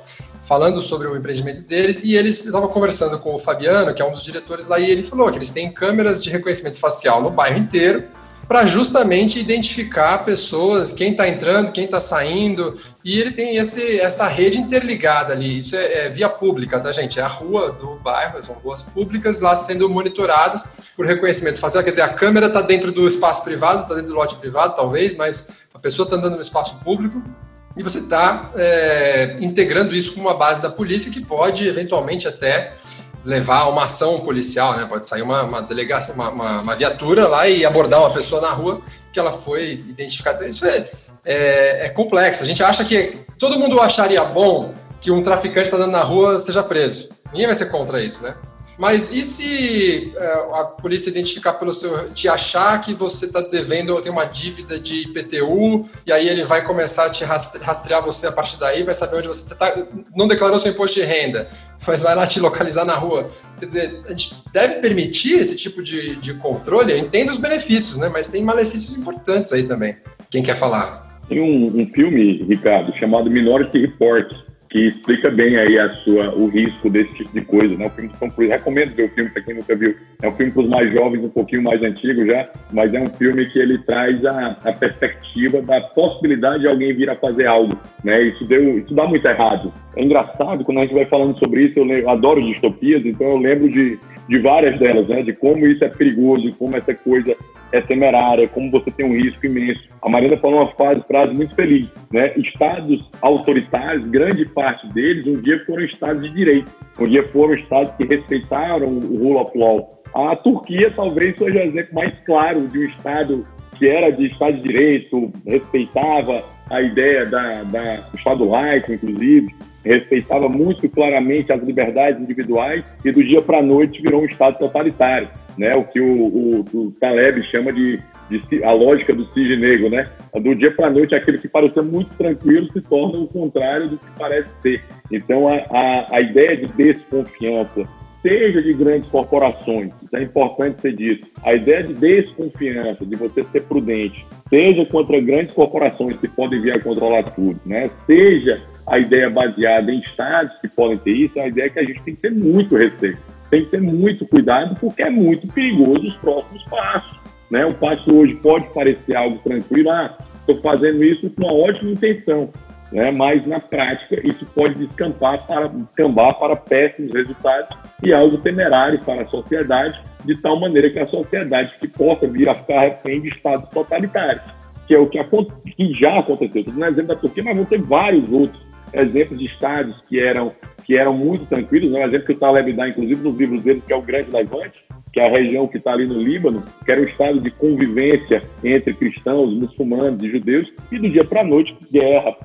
falando sobre o empreendimento deles, e eles estavam conversando com o Fabiano, que é um dos diretores lá, e ele falou que eles têm câmeras de reconhecimento facial no bairro inteiro, para justamente identificar pessoas, quem está entrando, quem está saindo, e ele tem esse, essa rede interligada ali. Isso é, é, via pública, tá, gente? É a rua do bairro, são ruas públicas lá sendo monitoradas por reconhecimento facial. Quer dizer, a câmera está dentro do espaço privado, está dentro do lote privado, talvez, mas a pessoa está andando no espaço público. E você está é, integrando isso com uma base da polícia que pode, eventualmente, até levar uma ação policial, né? Pode sair uma, uma delegacia, uma, uma, uma, viatura lá e abordar uma pessoa na rua que ela foi identificada. Isso é, é, é complexo. A gente acha que todo mundo acharia bom que um traficante está andando na rua seja preso. Ninguém vai ser contra isso, né? Mas e se é, a polícia identificar pelo seu. te achar que você está devendo, tem uma dívida de IPTU, e aí ele vai começar a te rastrear você a partir daí, vai saber onde você está. Não declarou seu imposto de renda, mas vai lá te localizar na rua. Quer dizer, a gente deve permitir esse tipo de, de controle? Eu entendo os benefícios, né? Mas tem malefícios importantes aí também. Quem quer falar? Tem um, um filme, Ricardo, chamado Minority Report, que explica bem aí a sua, o risco desse tipo de coisa, né? O filme Tom Cruise, recomendo ver o filme para quem nunca viu. É um filme para os mais jovens, um pouquinho mais antigo já, mas é um filme que ele traz a, a perspectiva da possibilidade de alguém vir a fazer algo, né? Isso deu, isso dá muito errado. É engraçado quando a gente vai falando sobre isso, eu, eu adoro distopias, então eu lembro de, de várias delas, né? De como isso é perigoso, como essa coisa é temerária, como você tem um risco imenso. A Marina falou uma frase, frase muito feliz, né? Estados autoritários, grande parte deles, um dia foram estados de direito, um dia foram estados que respeitaram o rule of law. A Turquia talvez seja o exemplo mais claro de um estado que era de Estado de Direito, respeitava a ideia da, da do Estado laico, inclusive, respeitava muito claramente as liberdades individuais e do dia para a noite virou um Estado totalitário né? O que o, o, o Taleb chama de, de, a lógica do cisne negro, né? Do dia para a noite, aquilo que parecia muito tranquilo se torna o contrário do que parece ser. Então, a, a, a ideia de desconfiança, seja de grandes corporações, isso é importante ser dito. A ideia de desconfiança, de você ser prudente, seja contra grandes corporações que podem vir a controlar tudo, né? Seja a ideia baseada em estados que podem ter isso, é a ideia que a gente tem que ter muito receio tem que ter muito cuidado porque é muito perigoso os próximos passos. Né? O passo hoje pode parecer algo tranquilo, ah, estou fazendo isso com uma ótima intenção, né? mas na prática isso pode descambar para, descambar para péssimos resultados e algo temerário para a sociedade, de tal maneira que a sociedade que possa vir a ficar refém de estados totalitários, que é o que, que já aconteceu. Estou dando exemplo da Turquia, mas vão ter vários outros exemplos de estados que eram que eram muito tranquilos, né? um exemplo que o Taleb dá, inclusive, nos livros dele, que é o Grande Levante, que é a região que está ali no Líbano, que era um estado de convivência entre cristãos, muçulmanos e judeus, e do dia para a noite, guerra.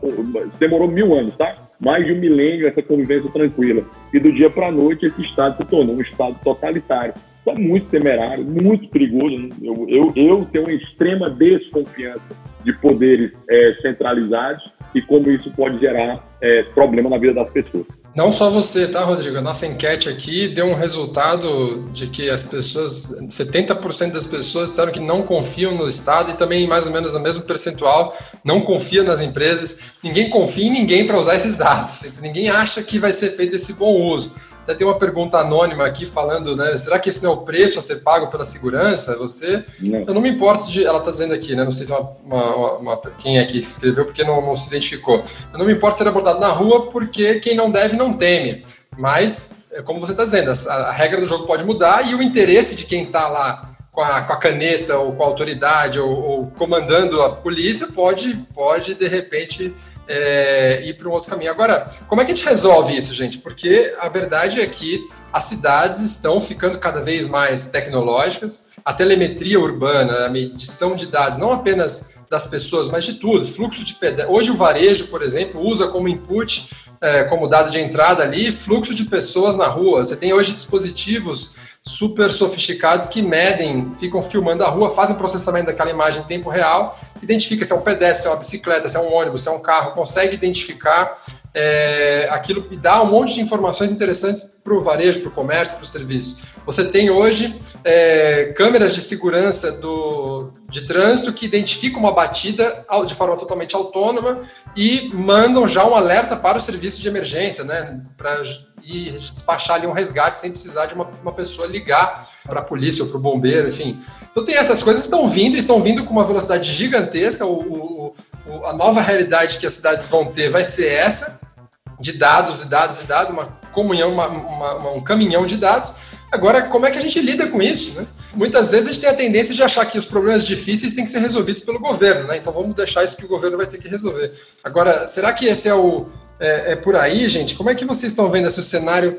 Demorou mil anos, tá? Mais de um milênio essa convivência tranquila. E do dia para a noite, esse estado se tornou um estado totalitário. É muito temerário, muito perigoso. Eu, eu, eu tenho uma extrema desconfiança de poderes é, centralizados e como isso pode gerar é, problema na vida das pessoas. Não só você, tá, Rodrigo? A nossa enquete aqui deu um resultado de que as pessoas, 70% das pessoas disseram que não confiam no Estado e também mais ou menos o mesmo percentual não confia nas empresas. Ninguém confia em ninguém para usar esses dados. Ninguém acha que vai ser feito esse bom uso. Até tem uma pergunta anônima aqui falando, né? Será que esse não é o preço a ser pago pela segurança? Você. Não. Eu não me importo de. Ela está dizendo aqui, né? Não sei se é uma, uma, uma, quem é que escreveu, porque não, não se identificou. Eu não me importo ser abordado na rua, porque quem não deve não teme. Mas, é como você está dizendo, a, a, regra do jogo pode mudar e o interesse de quem está lá com a, com a, caneta ou com a autoridade ou, ou comandando a polícia pode, pode de repente é, ir para um outro caminho. Agora, como é que a gente resolve isso, gente? Porque a verdade é que as cidades estão ficando cada vez mais tecnológicas, a telemetria urbana, a medição de dados, não apenas das pessoas, mas de tudo, fluxo de pedestres. Hoje o varejo, por exemplo, usa como input, é, como dado de entrada ali, fluxo de pessoas na rua. Você tem hoje dispositivos super sofisticados que medem, ficam filmando a rua, fazem processamento daquela imagem em tempo real, identifica se é um pedestre, se é uma bicicleta, se é um ônibus, se é um carro, consegue identificar é, aquilo e dá um monte de informações interessantes para o varejo, para o comércio, para o serviço. Você tem hoje é, câmeras de segurança do, de trânsito que identificam uma batida de forma totalmente autônoma e mandam já um alerta para o serviço de emergência, né? Para despachar ali um resgate sem precisar de uma, uma pessoa ligar para a polícia ou para o bombeiro, enfim. Então tem essas coisas estão vindo, estão vindo com uma velocidade gigantesca. O, o, a nova realidade que as cidades vão ter vai ser essa, de dados e dados e dados, uma comunhão, uma, uma, um caminhão de dados. Agora, como é que a gente lida com isso? Né? Muitas vezes a gente tem a tendência de achar que os problemas difíceis têm que ser resolvidos pelo governo, né? então vamos deixar isso que o governo vai ter que resolver. Agora, será que esse é o, é, é, por aí, gente. Como é que vocês estão vendo esse cenário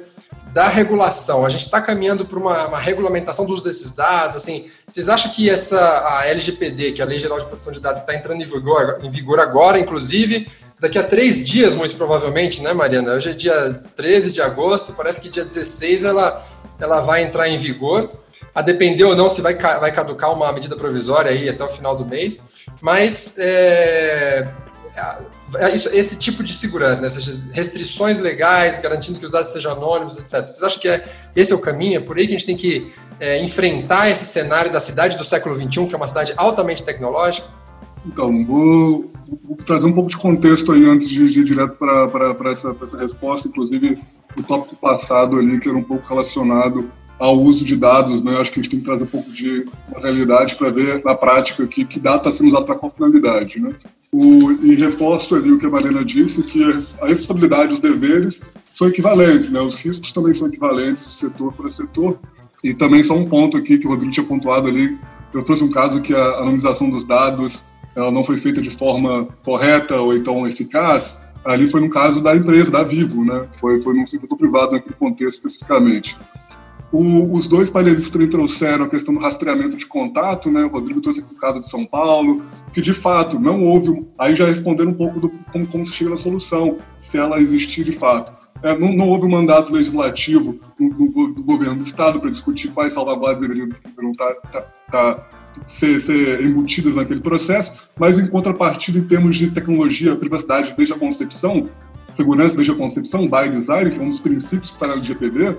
da regulação? A gente está caminhando para uma, uma, regulamentação do uso desses dados. Assim, vocês acham que essa a LGPD, que é a Lei Geral de Proteção de Dados, está entrando em vigor, em vigor agora, inclusive? Daqui a três dias, muito provavelmente, né, Mariana? Hoje é dia 13 de agosto, parece que dia 16 ela, ela vai entrar em vigor. A depender ou não se vai, vai caducar uma medida provisória aí até o final do mês. Mas é, isso, esse tipo de segurança, né? essas restrições legais, garantindo que os dados sejam anônimos, etc. Vocês acham que é, esse é o caminho? É por aí que a gente tem que é, enfrentar esse cenário da cidade do século XXI, que é uma cidade altamente tecnológica? Então, vou vou trazer um pouco de contexto aí antes de, ir direto para essa, essa resposta, inclusive o tópico passado ali, que era um pouco relacionado ao uso de dados, né? Acho que a gente tem que trazer um pouco de realidade para ver na prática que, que dado está sendo usado para qual finalidade, né? O, e reforço ali o que a Marina disse, que a responsabilidade e os deveres são equivalentes, né? Os riscos também são equivalentes de setor para setor. E também só um ponto aqui que o Rodrigo tinha pontuado ali, eu trouxe um caso que a anonimização dos dados ela não foi feita de forma correta ou então eficaz, ali foi no caso da empresa, da Vivo, né? Foi, foi num setor privado naquele contexto especificamente. O, os dois painelistas também trouxeram a questão do rastreamento de contato, né? O Rodrigo trouxe o caso de São Paulo, que de fato não houve. Aí já responderam um pouco do como, como se chega na solução, se ela existir de fato. É, não, não, houve um mandato legislativo do, do, governo do Estado para discutir quais salvaguardas deveriam, deveriam tá, tá, tá, ser, ser, embutidas naquele processo, mas em contrapartida, em termos de tecnologia, privacidade desde a concepção, segurança desde a concepção, by design, que é um dos princípios que está na LGPD,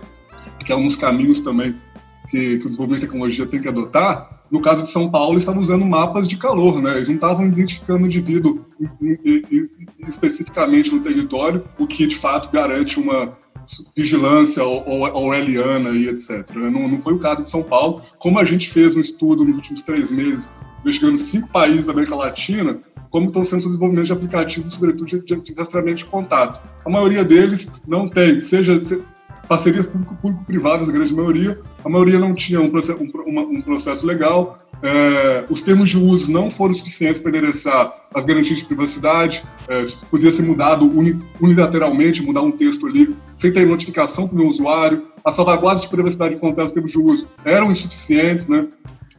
que é um dos caminhos também que, que, o desenvolvimento de tecnologia tem que adotar. No caso de São Paulo, estavam usando mapas de calor, né? Eles não estavam identificando o indivíduo especificamente no território, o que de fato garante uma vigilância orwelliana e etc. Não, não foi o caso de São Paulo. Como a gente fez um estudo nos últimos três meses, investigando cinco países da América Latina, como estão sendo os desenvolvimentos de aplicativos, sobretudo de, de rastreamento de contato. A maioria deles não tem, seja parcerias público-privadas, a grande maioria. A maioria não tinha um processo, um, um processo legal. É, os termos de uso não foram suficientes para endereçar as garantias de privacidade. É, podia ser mudado unilateralmente, mudar um texto ali, sem ter notificação para o meu usuário. As salvaguardas de privacidade contra os termos de uso eram insuficientes, né?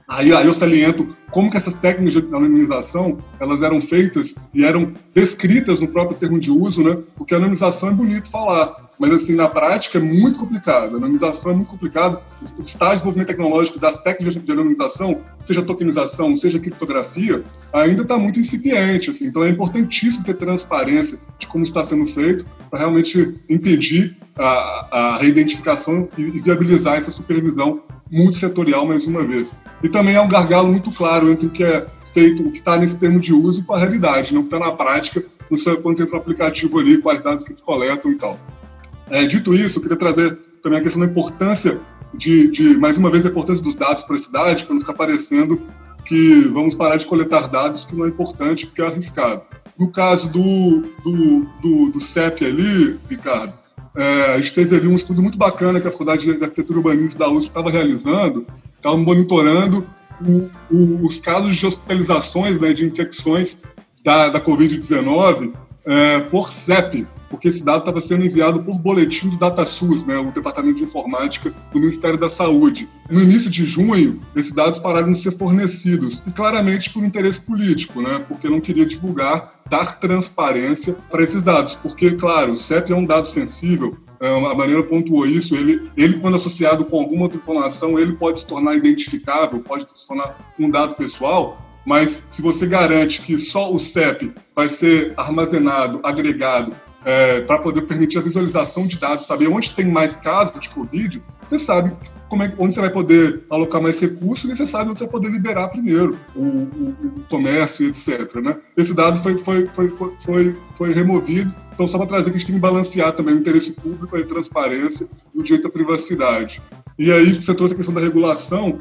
Aí, aí eu saliento como que essas técnicas de anonimização elas eram feitas e eram descritas no próprio termo de uso, né? Porque anonimização é bonito falar, mas assim na prática é muito complicado. Anonimização é muito complicado. O estágio de desenvolvimento tecnológico das técnicas de anonimização, seja tokenização, seja criptografia, ainda está muito incipiente. Assim. Então é importantíssimo ter transparência de como está sendo feito para realmente impedir a, a reidentificação e viabilizar essa supervisão muito setorial mais uma vez. E também é um gargalo muito claro entre o que é feito, o que está nesse termo de uso com a realidade, não que está na prática, no seu, quando você entra no aplicativo ali, quais dados que eles coletam e tal. É, dito isso, eu queria trazer também a questão da importância de, de mais uma vez, a importância dos dados para a cidade, para não ficar parecendo que vamos parar de coletar dados, que não é importante, porque é arriscado. No caso do, do, do, do CEP ali, Ricardo, é, a gente teve ali um estudo muito bacana que a Faculdade de Arquitetura e Urbanismo da USP estava realizando, estava monitorando o, o, os casos de hospitalizações, né, de infecções da, da Covid-19 é, por CEP, porque esse dado estava sendo enviado por boletim do DataSUS, né, o Departamento de Informática do Ministério da Saúde. No início de junho, esses dados pararam de ser fornecidos, e claramente por interesse político, né, porque não queria divulgar, dar transparência para esses dados, porque, claro, o CEP é um dado sensível, é, a Marina pontuou isso, ele, ele, quando associado com alguma outra informação, ele pode se tornar identificável, pode se tornar um dado pessoal, mas se você garante que só o CEP vai ser armazenado, agregado é, para poder permitir a visualização de dados, saber onde tem mais casos de Covid, você sabe é, onde você vai poder alocar mais recursos e você sabe onde você vai poder liberar primeiro o, o, o comércio, etc. Né? Esse dado foi, foi, foi, foi, foi, foi removido, então só para trazer que a gente tem que balancear também o interesse público, a transparência e o direito à privacidade. E aí você trouxe a questão da regulação,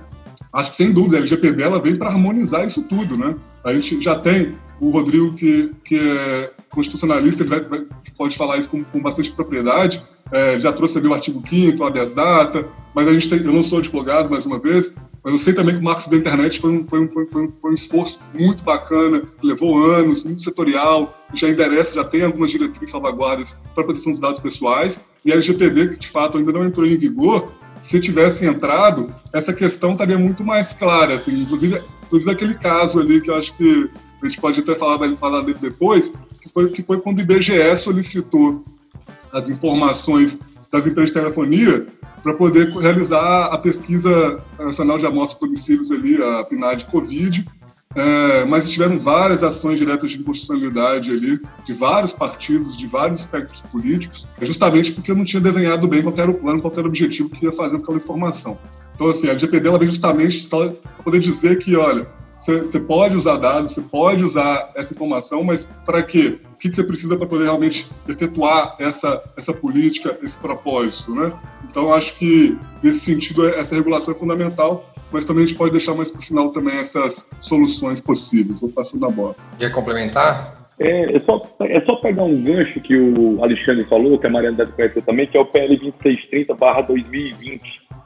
acho que sem dúvida a LGPD ela vem para harmonizar isso tudo, né? A gente já tem o Rodrigo, que, que é constitucionalista, ele vai, vai, pode falar isso com, com bastante propriedade, é, já trouxe ali o artigo 5 o habeas data, mas a gente tem, eu não sou advogado, mais uma vez, mas eu sei também que o Marcos da Internet foi um, foi um, foi um, foi um esforço muito bacana, levou anos, muito setorial, já endereça, já tem algumas diretrizes salvaguardas para proteção dos dados pessoais, e a LGPD, que de fato ainda não entrou em vigor, se tivesse entrado, essa questão estaria muito mais clara. Assim, inclusive, inclusive aquele caso ali que eu acho que a gente pode até falar, falar dele depois, que foi, que foi quando o IBGE solicitou as informações das empresas de telefonia para poder realizar a pesquisa nacional de amostras domicílios ali, a PNAD Covid, é, mas tiveram várias ações diretas de inconstitucionalidade ali, de vários partidos, de vários espectros políticos, justamente porque não tinha desenhado bem qualquer plano, qualquer objetivo que ia fazer com aquela informação. Então, assim, a GPD ela vem justamente para poder dizer que, olha, você pode usar dados, você pode usar essa informação, mas para quê? O que você precisa para poder realmente efetuar essa, essa política, esse propósito, né? Então, acho que, nesse sentido, essa regulação é fundamental, mas também a gente pode deixar mais para o final também essas soluções possíveis. Vou passando a bola. Quer complementar? É, é, só, é só pegar um gancho que o Alexandre falou, que a Mariana deve conhecer também, que é o PL 2630-2020,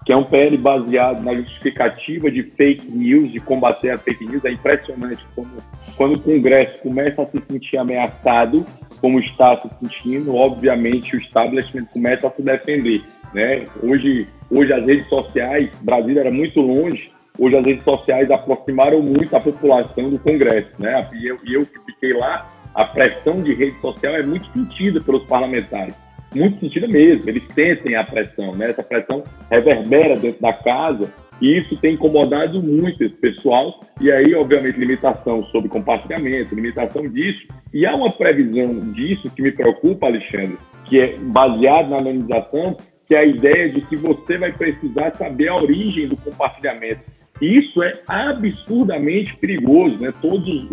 que é um PL baseado na justificativa de fake news, de combater a fake news. É impressionante como, quando o Congresso começa a se sentir ameaçado, como está se sentindo, obviamente o establishment começa a se defender. Né? Hoje, hoje as redes sociais, Brasília era muito longe, hoje as redes sociais aproximaram muito a população do Congresso. Né? E eu, eu que fiquei lá, a pressão de rede social é muito sentida pelos parlamentares muito sentida mesmo. Eles sentem a pressão, né? Essa pressão reverbera dentro da casa e isso tem incomodado muito esse pessoal. E aí, obviamente, limitação sobre compartilhamento, limitação disso. E há uma previsão disso que me preocupa, Alexandre, que é baseado na anonimização, que é a ideia de que você vai precisar saber a origem do compartilhamento. Isso é absurdamente perigoso, né? Todos,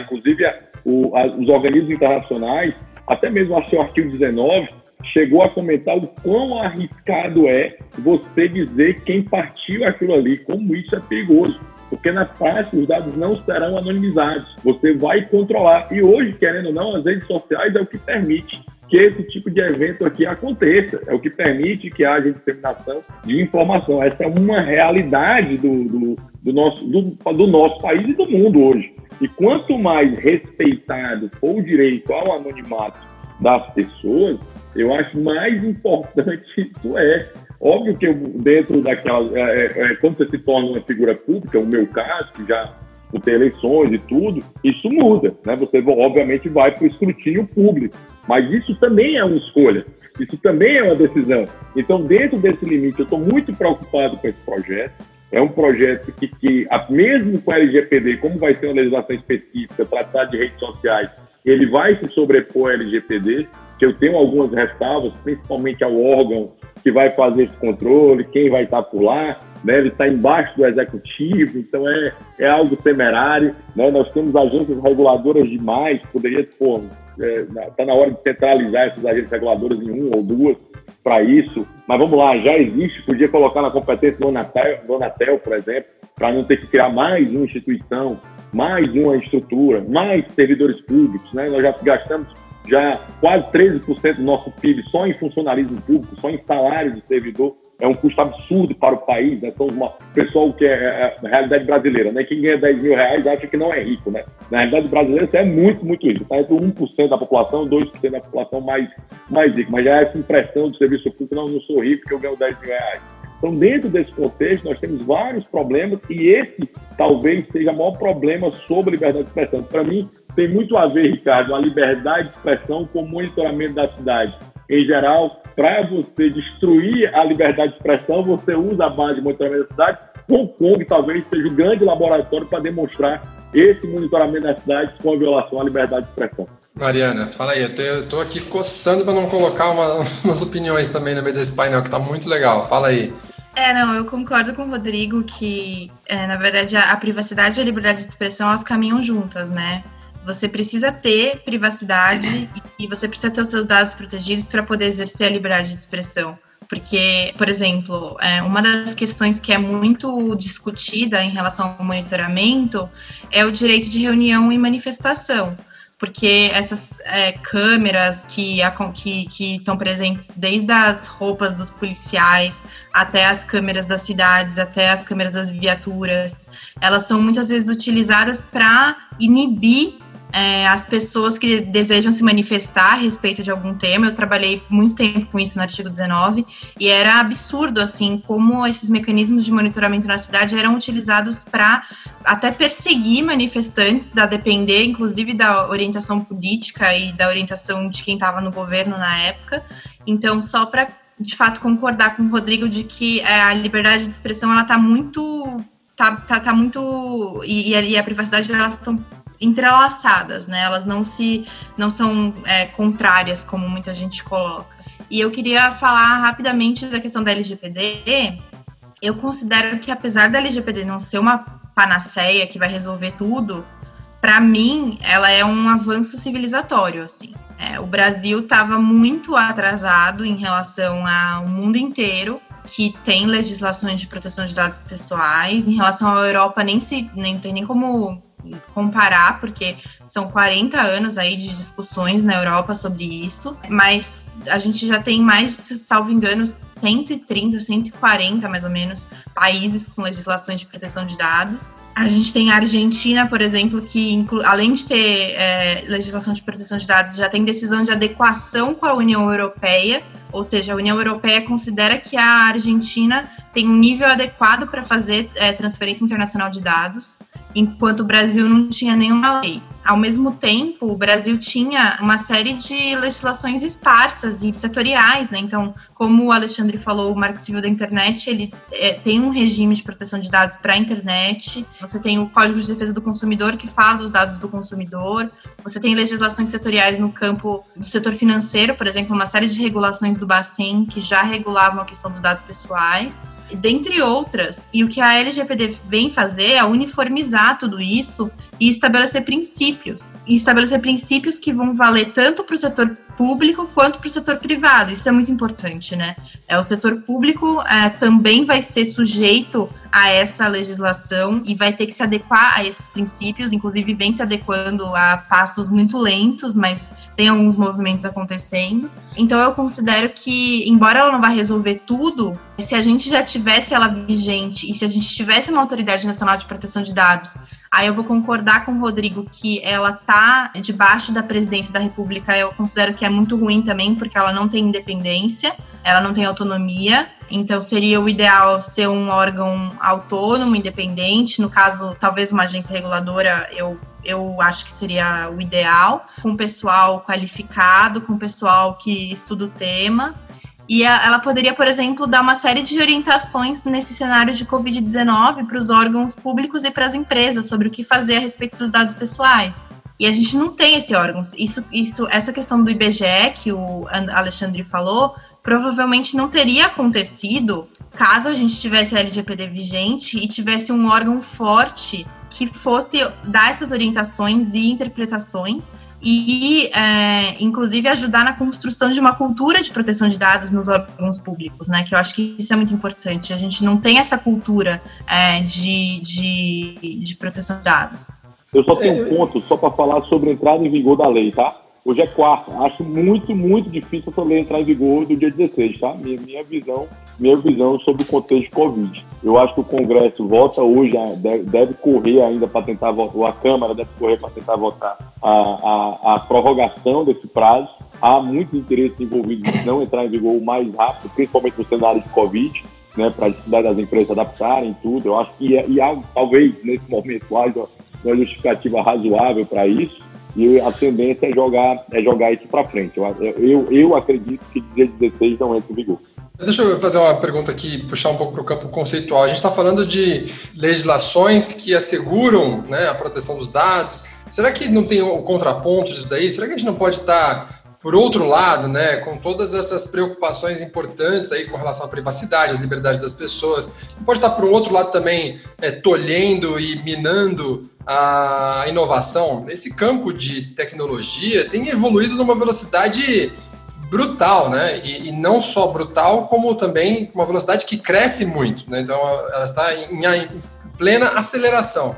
inclusive os organismos internacionais, até mesmo o artigo 19, chegou a comentar o quão arriscado é você dizer quem partiu aquilo ali, como isso é perigoso. Porque na prática os dados não serão anonimizados. Você vai controlar. E hoje, querendo ou não, as redes sociais é o que permite que esse tipo de evento aqui aconteça. É o que permite que haja disseminação de informação. Essa é uma realidade do, do, do nosso, do, do nosso país e do mundo hoje. E quanto mais respeitado for o direito ao anonimato das pessoas, eu acho mais importante isso é. Óbvio que eu, dentro daquela. É, é, é, quando você se torna uma figura pública, o meu caso, que já tem eleições e tudo, isso muda, né? Você obviamente vai para o escrutínio público, mas isso também é uma escolha, isso também é uma decisão. Então, dentro desse limite, eu estou muito preocupado com esse projeto. É um projeto que, que mesmo com a LGPD, como vai ser uma legislação específica, tratar de redes sociais, ele vai se sobrepor à LGPD, que eu tenho algumas ressalvas, principalmente ao órgão que vai fazer esse controle, quem vai estar por lá, né? ele está embaixo do executivo, então é, é algo temerário. Né? Nós temos agências reguladoras demais, poderia, pô, é, tá na hora de centralizar essas agências reguladoras em uma ou duas para isso, mas vamos lá, já existe, podia colocar na competência do Anatel, do Anatel por exemplo, para não ter que criar mais uma instituição, mais uma estrutura, mais servidores públicos, né? nós já gastamos já quase 13% do nosso PIB só em funcionalismo público, só em salário de servidor, é um custo absurdo para o país, né? Somos uma pessoal que é, é, é a realidade brasileira, né? Quem ganha 10 mil reais acha que não é rico, né? Na realidade brasileira você é muito, muito rico. Está entre 1% da população, 2% da população mais, mais rico. Mas já é essa impressão do serviço público, não, não sou rico porque eu ganho 10 mil reais. Então, dentro desse contexto, nós temos vários problemas e esse talvez seja o maior problema sobre a liberdade de expressão. Para mim, tem muito a ver, Ricardo, a liberdade de expressão com o monitoramento da cidade. Em geral, para você destruir a liberdade de expressão, você usa a base de monitoramento da cidade. Hong Kong talvez seja o grande laboratório para demonstrar esse monitoramento da cidade com a violação à liberdade de expressão. Mariana, fala aí, eu estou aqui coçando para não colocar uma, umas opiniões também no meio desse painel, que está muito legal. Fala aí. É, não, eu concordo com o Rodrigo que, é, na verdade, a, a, privacidade e a liberdade de expressão, elas caminham juntas, né? Você precisa ter privacidade e, você precisa ter os seus dados protegidos para poder exercer a liberdade de expressão. Porque, por exemplo, é, uma das questões que é muito discutida em relação ao monitoramento é o direito de reunião e manifestação porque essas é, câmeras que que estão presentes desde as roupas dos policiais até as câmeras das cidades, até as câmeras das viaturas, elas são muitas vezes utilizadas para inibir é, as pessoas que desejam se manifestar a respeito de algum tema. Eu trabalhei muito tempo com isso no artigo 19 e era absurdo assim como esses mecanismos de monitoramento na cidade eram utilizados para até perseguir manifestantes, a depender inclusive da orientação política e da orientação de quem estava no governo na época. Então, só para de fato concordar com o Rodrigo de que é, a liberdade de expressão ela está muito tá, tá, tá muito e, e a privacidade elas estão entrelaçadas, né? Elas não se não são é, contrárias como muita gente coloca. E eu queria falar rapidamente da questão da LGPD. Eu considero que apesar da LGPD não ser uma panaceia que vai resolver tudo, para mim, ela é um avanço civilizatório, assim. É, o Brasil estava muito atrasado em relação ao mundo inteiro, que tem legislações de proteção de dados pessoais. Em relação à Europa, nem se nem tem nem como comparar, porque são 40 anos aí de discussões na Europa sobre isso, mas a gente já tem mais, salvo engano, 130, 140 mais ou menos países com legislações de proteção de dados. A gente tem a Argentina, por exemplo, que além de ter é, legislação de proteção de dados, já tem decisão de adequação com a União Europeia, ou seja, a União Europeia considera que a Argentina tem um nível adequado para fazer é, transferência internacional de dados, enquanto o Brasil não tinha nenhuma lei. Ao mesmo tempo, o Brasil tinha uma série de legislações esparsas e setoriais, né? Então, como o Alexandre falou, o Marco Civil da Internet, ele é, tem um regime de proteção de dados para a internet. Você tem o Código de Defesa do Consumidor, que fala dos dados do consumidor. Você tem legislações setoriais no campo do setor financeiro, por exemplo, uma série de regulações do Bacen que já regulavam a questão dos dados pessoais dentre outras. E o que a LGPD vem fazer é uniformizar tudo isso e estabelecer princípios. E estabelecer princípios que vão valer tanto para o setor público quanto para o setor privado. Isso é muito importante, né? É, o setor público é, também vai ser sujeito a essa legislação e vai ter que se adequar a esses princípios, inclusive vem se adequando a passos muito lentos, mas tem alguns movimentos acontecendo. Então eu considero que, embora ela não vá resolver tudo, se a gente já tivesse ela vigente e se a gente tivesse uma autoridade nacional de proteção de dados Aí eu vou concordar com o Rodrigo que ela tá debaixo da presidência da República, eu considero que é muito ruim também, porque ela não tem independência, ela não tem autonomia. Então seria o ideal ser um órgão autônomo, independente, no caso, talvez uma agência reguladora, eu eu acho que seria o ideal, com pessoal qualificado, com pessoal que estuda o tema. E ela poderia, por exemplo, dar uma série de orientações nesse cenário de Covid-19 para os órgãos públicos e para as empresas sobre o que fazer a respeito dos dados pessoais. E a gente não tem esse órgão. Isso, isso, essa questão do IBGE que o Alexandre falou, provavelmente não teria acontecido caso a gente tivesse a LGPD vigente e tivesse um órgão forte que fosse dar essas orientações e interpretações e, é, inclusive, ajudar na construção de uma cultura de proteção de dados nos órgãos públicos, né? Que eu acho que isso é muito importante. A gente não tem essa cultura é, de, de, de proteção de dados. Eu só tenho um ponto só para falar sobre a entrada em vigor da lei, tá? Hoje é quarta. Acho muito, muito difícil essa lei entrar em vigor do dia 16, tá? Minha, minha visão, minha visão sobre o contexto de Covid. Eu acho que o Congresso vota hoje, deve, deve correr ainda para tentar votar, ou a Câmara deve correr para tentar votar a, a, a prorrogação desse prazo. Há muito interesse envolvido em não entrar em vigor o mais rápido, principalmente no cenário de Covid, né, para as empresas adaptarem tudo. Eu acho que e há, talvez nesse momento haja uma justificativa razoável para isso e a tendência é jogar, é jogar isso para frente. Eu, eu, eu acredito que dia 16 não entra em vigor. Deixa eu fazer uma pergunta aqui, puxar um pouco para o campo conceitual. A gente está falando de legislações que asseguram né, a proteção dos dados. Será que não tem o contraponto disso daí? Será que a gente não pode estar tá por outro lado, né, com todas essas preocupações importantes aí com relação à privacidade, às liberdades das pessoas, pode estar por outro lado também é, tolhendo e minando a inovação. Esse campo de tecnologia tem evoluído numa velocidade brutal, né? E, e não só brutal, como também uma velocidade que cresce muito, né? Então, ela está em, em plena aceleração.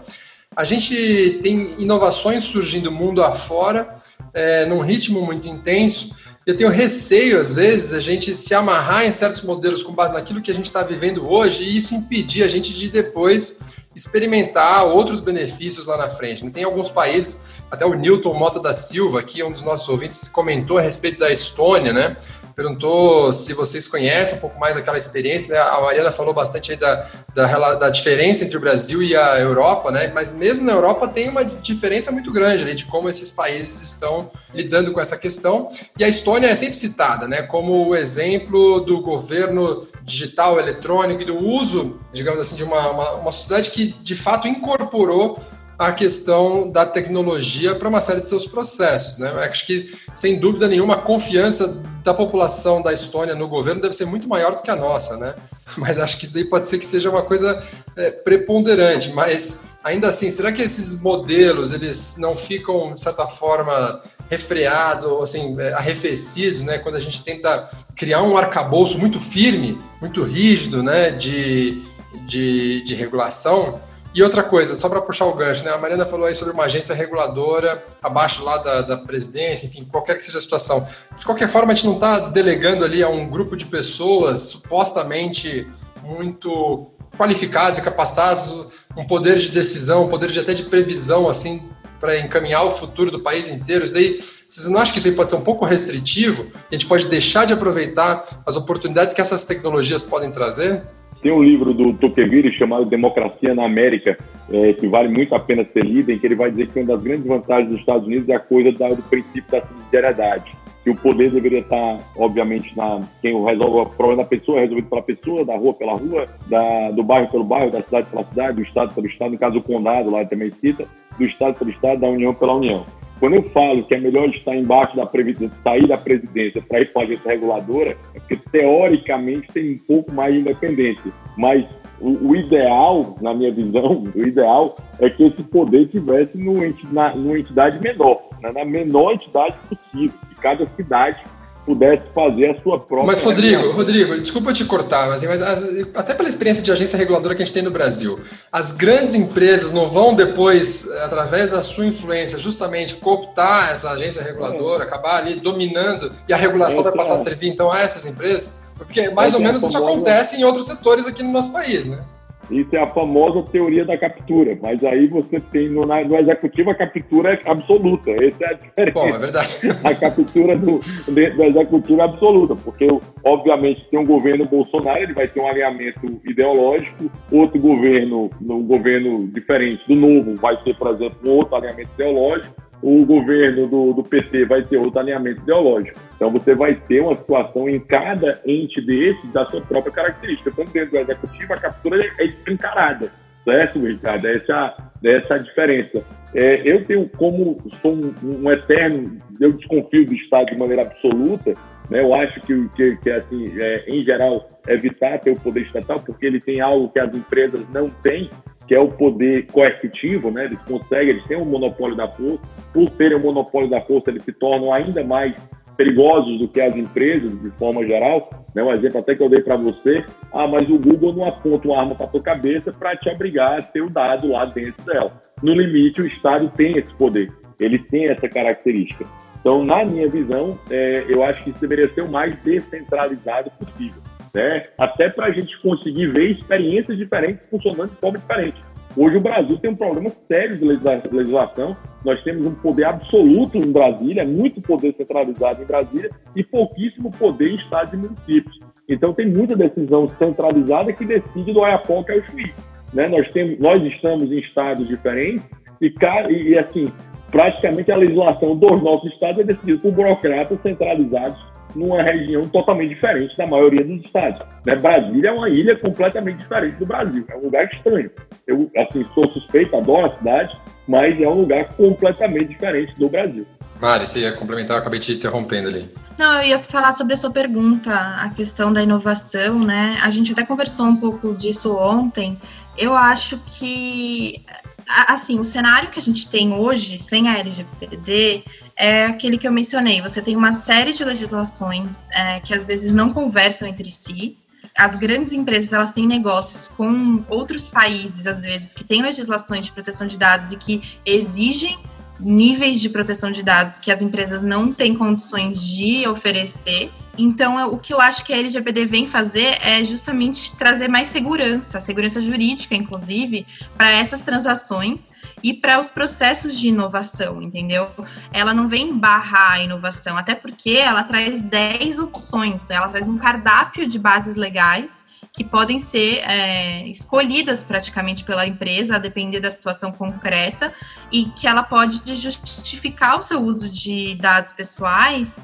A gente tem inovações surgindo mundo afora, é, num ritmo muito intenso. Eu tenho receio, às vezes, da gente se amarrar em certos modelos com base naquilo que a gente está vivendo hoje e isso impedir a gente de depois experimentar outros benefícios lá na frente. Tem alguns países, até o Newton Mota da Silva, que é um dos nossos ouvintes, comentou a respeito da Estônia, né? Perguntou se vocês conhecem um pouco mais daquela experiência. Né? A Mariana falou bastante aí da, da, da, diferença entre o Brasil e a Europa, né? mas mesmo na Europa tem uma diferença muito grande de como esses países estão lidando com essa questão. E a Estônia é sempre citada né? como o exemplo do governo digital, eletrônico e do uso, digamos assim, de uma, uma, uma sociedade que de fato incorporou a questão da tecnologia para uma série de seus processos. Né? Acho que, sem dúvida nenhuma, a confiança da população da Estônia no governo deve ser muito maior do que a nossa. Né? mas acho que isso daí pode ser que seja uma coisa é, preponderante. Mas ainda assim, será que esses modelos eles não ficam de certa forma refreados ou assim é, arrefecidos, né? Quando a gente tenta criar um arcabouço muito firme, muito rígido, né? De, de, de regulação e outra coisa, só para puxar o gancho, né? A Mariana falou aí sobre uma agência reguladora abaixo lá da, da presidência, enfim, qualquer que seja a situação. De qualquer forma, a gente não está delegando ali a um grupo de pessoas supostamente muito qualificados e capacitados, um poder de decisão, um poder de até de previsão, assim, para encaminhar o futuro do país inteiro. Isso daí, vocês não acham que isso aí pode ser um pouco restritivo? A gente pode deixar de aproveitar as oportunidades que essas tecnologias podem trazer? Tem um livro do Tocqueville chamado Democracia na América, é, que vale muito a pena ser lido, em que ele vai dizer que uma das grandes vantagens dos Estados Unidos é a coisa da, do princípio da subsidiariedade. Que o poder deveria estar, obviamente, na quem resolve o problema da pessoa, é resolvido pela pessoa, da rua pela rua, da, do bairro pelo bairro, da cidade pela cidade, do estado pelo estado, no caso do condado, lá também cita, do estado pelo estado, da união pela união. Quando eu falo que é melhor estar embaixo da previdência, sair da presidência para ir para a agência reguladora, é porque teoricamente tem um pouco mais de independência. Mas o, o, ideal, na minha visão, o ideal é que esse poder tivesse numa entidade, numa entidade menor, né? na menor entidade possível, de cada cidade pudesse fazer a sua própria. Mas, Rodrigo, Rodrigo, desculpa te cortar, mas, mas as, até pela experiência de agência reguladora que a gente tem no Brasil, as grandes empresas não vão depois, através da sua influência, justamente cooptar essa agência reguladora, é. acabar ali dominando e a regulação é, vai passar a servir então a essas empresas? Porque mais é, ou menos isso acontece em outros setores aqui no nosso país, né? Isso é a famosa teoria da captura, mas aí você tem no, no executivo a captura é absoluta. Essa é a diferença. Bom, é verdade. A captura do, do executivo é absoluta, porque obviamente tem um governo Bolsonaro, ele vai ter um alinhamento ideológico, outro governo, um governo diferente do novo, vai ter, por exemplo, um outro alinhamento ideológico o governo do, do PT vai ter outro alinhamento ideológico. Então você vai ter uma situação em cada ente desses da sua própria característica. Como dentro do executivo, a captura é escancarada, certo, Ricardo? Essa, essa é a diferença. É, eu tenho como, sou um, um, eterno, eu desconfio do Estado de maneira absoluta, né? eu acho que, que, que assim, é, em geral, evitar ter o poder estatal, porque ele tem algo que as empresas não têm, que é o poder coercitivo, né? Eles conseguem, eles têm um monopólio da força. Por terem o um monopólio da força, eles se tornam ainda mais perigosos do que as empresas, de forma geral. Né? Um exemplo até que eu dei para você, ah, mas o Google não aponta uma arma para tua cabeça para te obrigar a ter o dado lá dentro dela. No limite, o Estado tem esse poder, ele tem essa característica. Então, na minha visão, é, eu acho que isso deveria ser o mais descentralizado possível né? até para a gente conseguir ver experiências diferentes funcionando de forma diferente. Hoje o Brasil tem um problema sério de legislação. Nós temos um poder absoluto em Brasília, muito poder centralizado em Brasília e pouquíssimo poder em estados e municípios. Então tem muita decisão centralizada que decide do Oiapoque ao Chuí. Né? Nós, temos, nós estamos em estados diferentes e, e, assim, praticamente a legislação dos nossos estados é decidida por burocratas centralizados numa região totalmente diferente da maioria dos estados. Né? Brasília é uma ilha completamente diferente do Brasil, é um lugar estranho. Eu, assim, sou suspeito, adoro a cidade, mas é um lugar completamente diferente do Brasil. Mari, você ia complementar, eu acabei te interrompendo ali. Não, eu ia falar sobre a sua pergunta, a questão da inovação, né? A gente até conversou um pouco disso ontem. Eu acho que assim, o cenário que a gente tem hoje, sem a LGPD, é aquele que eu mencionei. Você tem uma série de legislações é, que às vezes não conversam entre si. As grandes empresas elas têm negócios com outros países, às vezes, que têm legislações de proteção de dados e que exigem níveis de proteção de dados que as empresas não têm condições de oferecer. Então, o que eu acho que a LGPD vem fazer é justamente trazer mais segurança, segurança jurídica, inclusive, para essas transações e para os processos de inovação, entendeu? Ela não vem barrar a inovação, até porque ela traz 10 opções, ela traz um cardápio de bases legais que podem ser é, escolhidas praticamente pela empresa, a depender da situação concreta, e que ela pode justificar o seu uso de dados pessoais,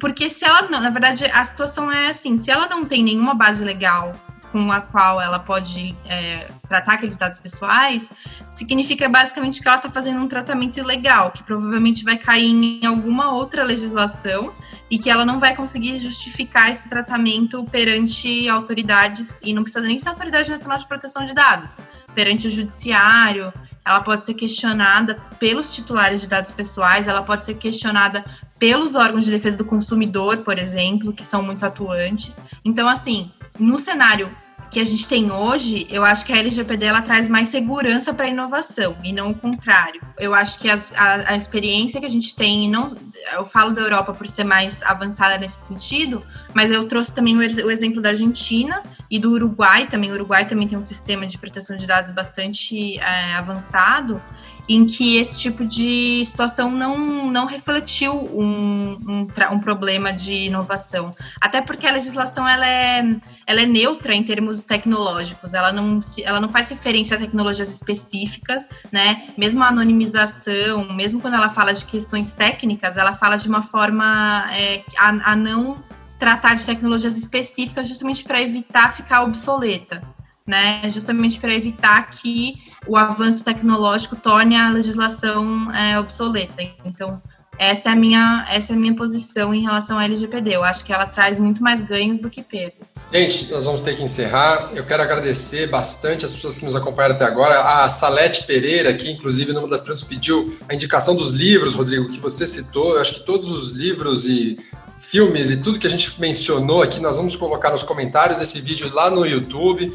porque se ela não, na verdade, a situação é assim, se ela não tem nenhuma base legal com a qual ela pode é, tratar aqueles dados pessoais, significa basicamente que ela está fazendo um tratamento ilegal, que provavelmente vai cair em alguma outra legislação e que ela não vai conseguir justificar esse tratamento perante autoridades, e não precisa nem ser autoridade nacional de proteção de dados, perante o judiciário, ela pode ser questionada pelos titulares de dados pessoais, ela pode ser questionada pelos órgãos de defesa do consumidor, por exemplo, que são muito atuantes. Então, assim, no cenário que a gente tem hoje, eu acho que a LGPD ela traz mais segurança para a inovação e não o contrário. Eu acho que as, a, a, experiência que a gente tem, não, eu falo da Europa por ser mais avançada nesse sentido, mas eu trouxe também o, o exemplo da Argentina e do Uruguai também. O Uruguai também tem um sistema de proteção de dados bastante é, avançado em que esse tipo de situação não, não refletiu um, um, um, problema de inovação. Até porque a legislação ela é, ela é neutra em termos tecnológicos, ela não, ela não faz referência a tecnologias específicas, né? Mesmo a anonimização, mesmo quando ela fala de questões técnicas, ela fala de uma forma é, a, a não tratar de tecnologias específicas justamente para evitar ficar obsoleta né, justamente para evitar que o avanço tecnológico torne a legislação é, obsoleta. Então, essa é, a minha, essa é a minha posição em relação à LGPD. Eu acho que ela traz muito mais ganhos do que perdas. Gente, nós vamos ter que encerrar. Eu quero agradecer bastante as pessoas que nos acompanharam até agora. A Salete Pereira, que inclusive numa das perguntas pediu a indicação dos livros, Rodrigo, que você citou. Eu acho que todos os livros e filmes e tudo que a gente mencionou aqui, nós vamos colocar nos comentários desse vídeo lá no YouTube.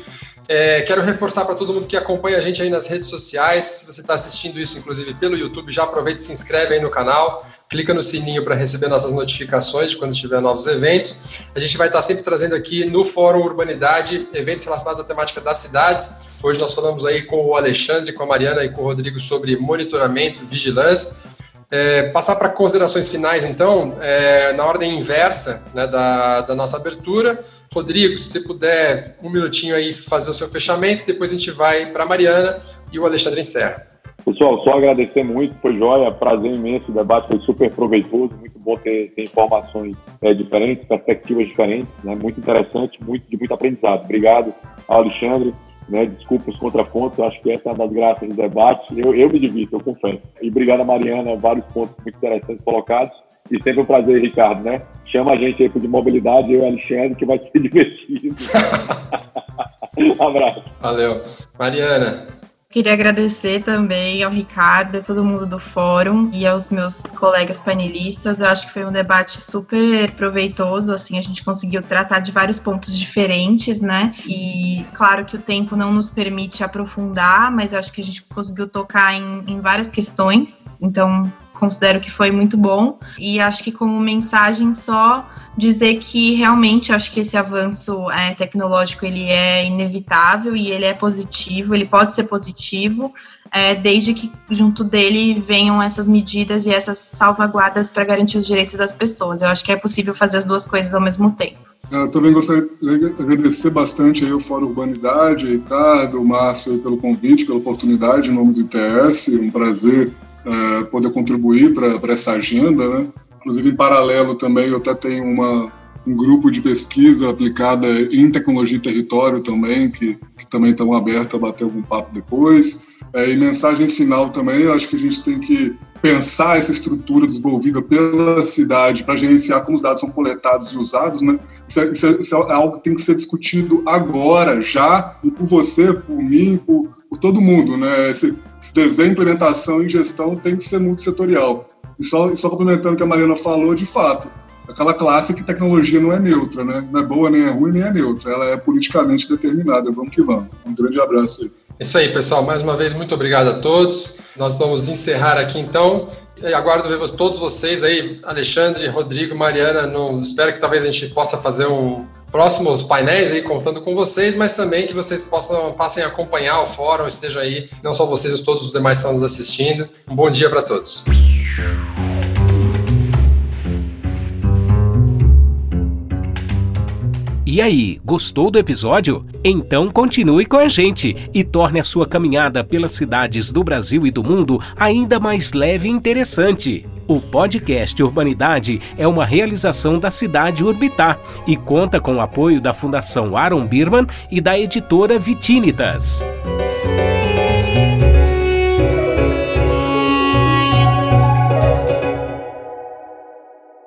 É, quero reforçar para todo mundo que acompanha a gente aí nas redes sociais. Se você está assistindo isso, inclusive pelo YouTube, já aproveita e se inscreve aí no canal. Clica no sininho para receber nossas notificações de quando tiver novos eventos. A gente vai estar tá sempre trazendo aqui no Fórum Urbanidade eventos relacionados à temática das cidades. Hoje nós falamos aí com o Alexandre, com a Mariana e com o Rodrigo sobre monitoramento, vigilância. É, passar para considerações finais, então, é, na ordem inversa né, da, da nossa abertura. Rodrigo, se você puder, um minutinho aí fazer o seu fechamento, depois a gente vai para a Mariana e o Alexandre encerra. Pessoal, só agradecer muito, foi joia, prazer imenso, o debate foi super proveitoso, muito bom ter, ter informações é, diferentes, perspectivas diferentes, né? muito interessante, muito, de muito aprendizado. Obrigado Alexandre, né? desculpa os contrapontos, acho que essa é uma das graças do debate, eu, eu me divirto, eu confesso. E obrigado a Mariana, vários pontos muito interessantes colocados. E sempre um prazer, Ricardo, né? Chama a gente aí de mobilidade, eu e o Alexandre, que vai ser divertido. um abraço. Valeu. Mariana. Queria agradecer também ao Ricardo, a todo mundo do fórum e aos meus colegas panelistas. Eu acho que foi um debate super proveitoso, assim, a gente conseguiu tratar de vários pontos diferentes, né? E claro que o tempo não nos permite aprofundar, mas eu acho que a gente conseguiu tocar em, em várias questões. Então, considero que foi muito bom. E acho que como mensagem só dizer que realmente acho que esse avanço é, tecnológico ele é inevitável e ele é positivo, ele pode ser positivo, é, desde que junto dele venham essas medidas e essas salvaguardas para garantir os direitos das pessoas. Eu acho que é possível fazer as duas coisas ao mesmo tempo. Eu também gostaria de agradecer bastante aí o Fórum Urbanidade, Ricardo, Márcio, pelo convite, pela oportunidade em nome do ITS. Um prazer uh, poder contribuir para essa agenda. Né? Inclusive, em paralelo também, eu até tenho uma, um grupo de pesquisa aplicada em tecnologia e território também, que, que também estão abertos a bater algum papo depois. É, e mensagem final também, acho que a gente tem que pensar essa estrutura desenvolvida pela cidade para gerenciar como os dados são coletados e usados, né? Isso é, isso, é, isso é, algo que tem que ser discutido agora, já, e por você, por mim, por, por todo mundo, né? Esse, esse desenho, implementação e gestão tem que ser multissetorial. E só, e só complementando o que a Mariana falou, de fato, aquela classe que tecnologia não é neutra, né? Não é boa, nem é ruim, nem é neutra. Ela é politicamente determinada. Vamos que vamos. Um grande abraço aí. Isso aí, pessoal. Mais uma vez, muito obrigado a todos. Nós vamos encerrar aqui então. E aguardo ver todos vocês aí, Alexandre, Rodrigo, Mariana. No, espero que talvez a gente possa fazer um próximos painéis aí contando com vocês, mas também que vocês possam passem a acompanhar o fórum, esteja aí, não só vocês, mas todos os demais que estão nos assistindo. Um bom dia para todos. E aí, gostou do episódio? Então continue com a gente e torne a sua caminhada pelas cidades do Brasil e do mundo ainda mais leve e interessante. O podcast Urbanidade é uma realização da cidade Urbitar e conta com o apoio da Fundação Aaron Birman e da editora Vitinitas.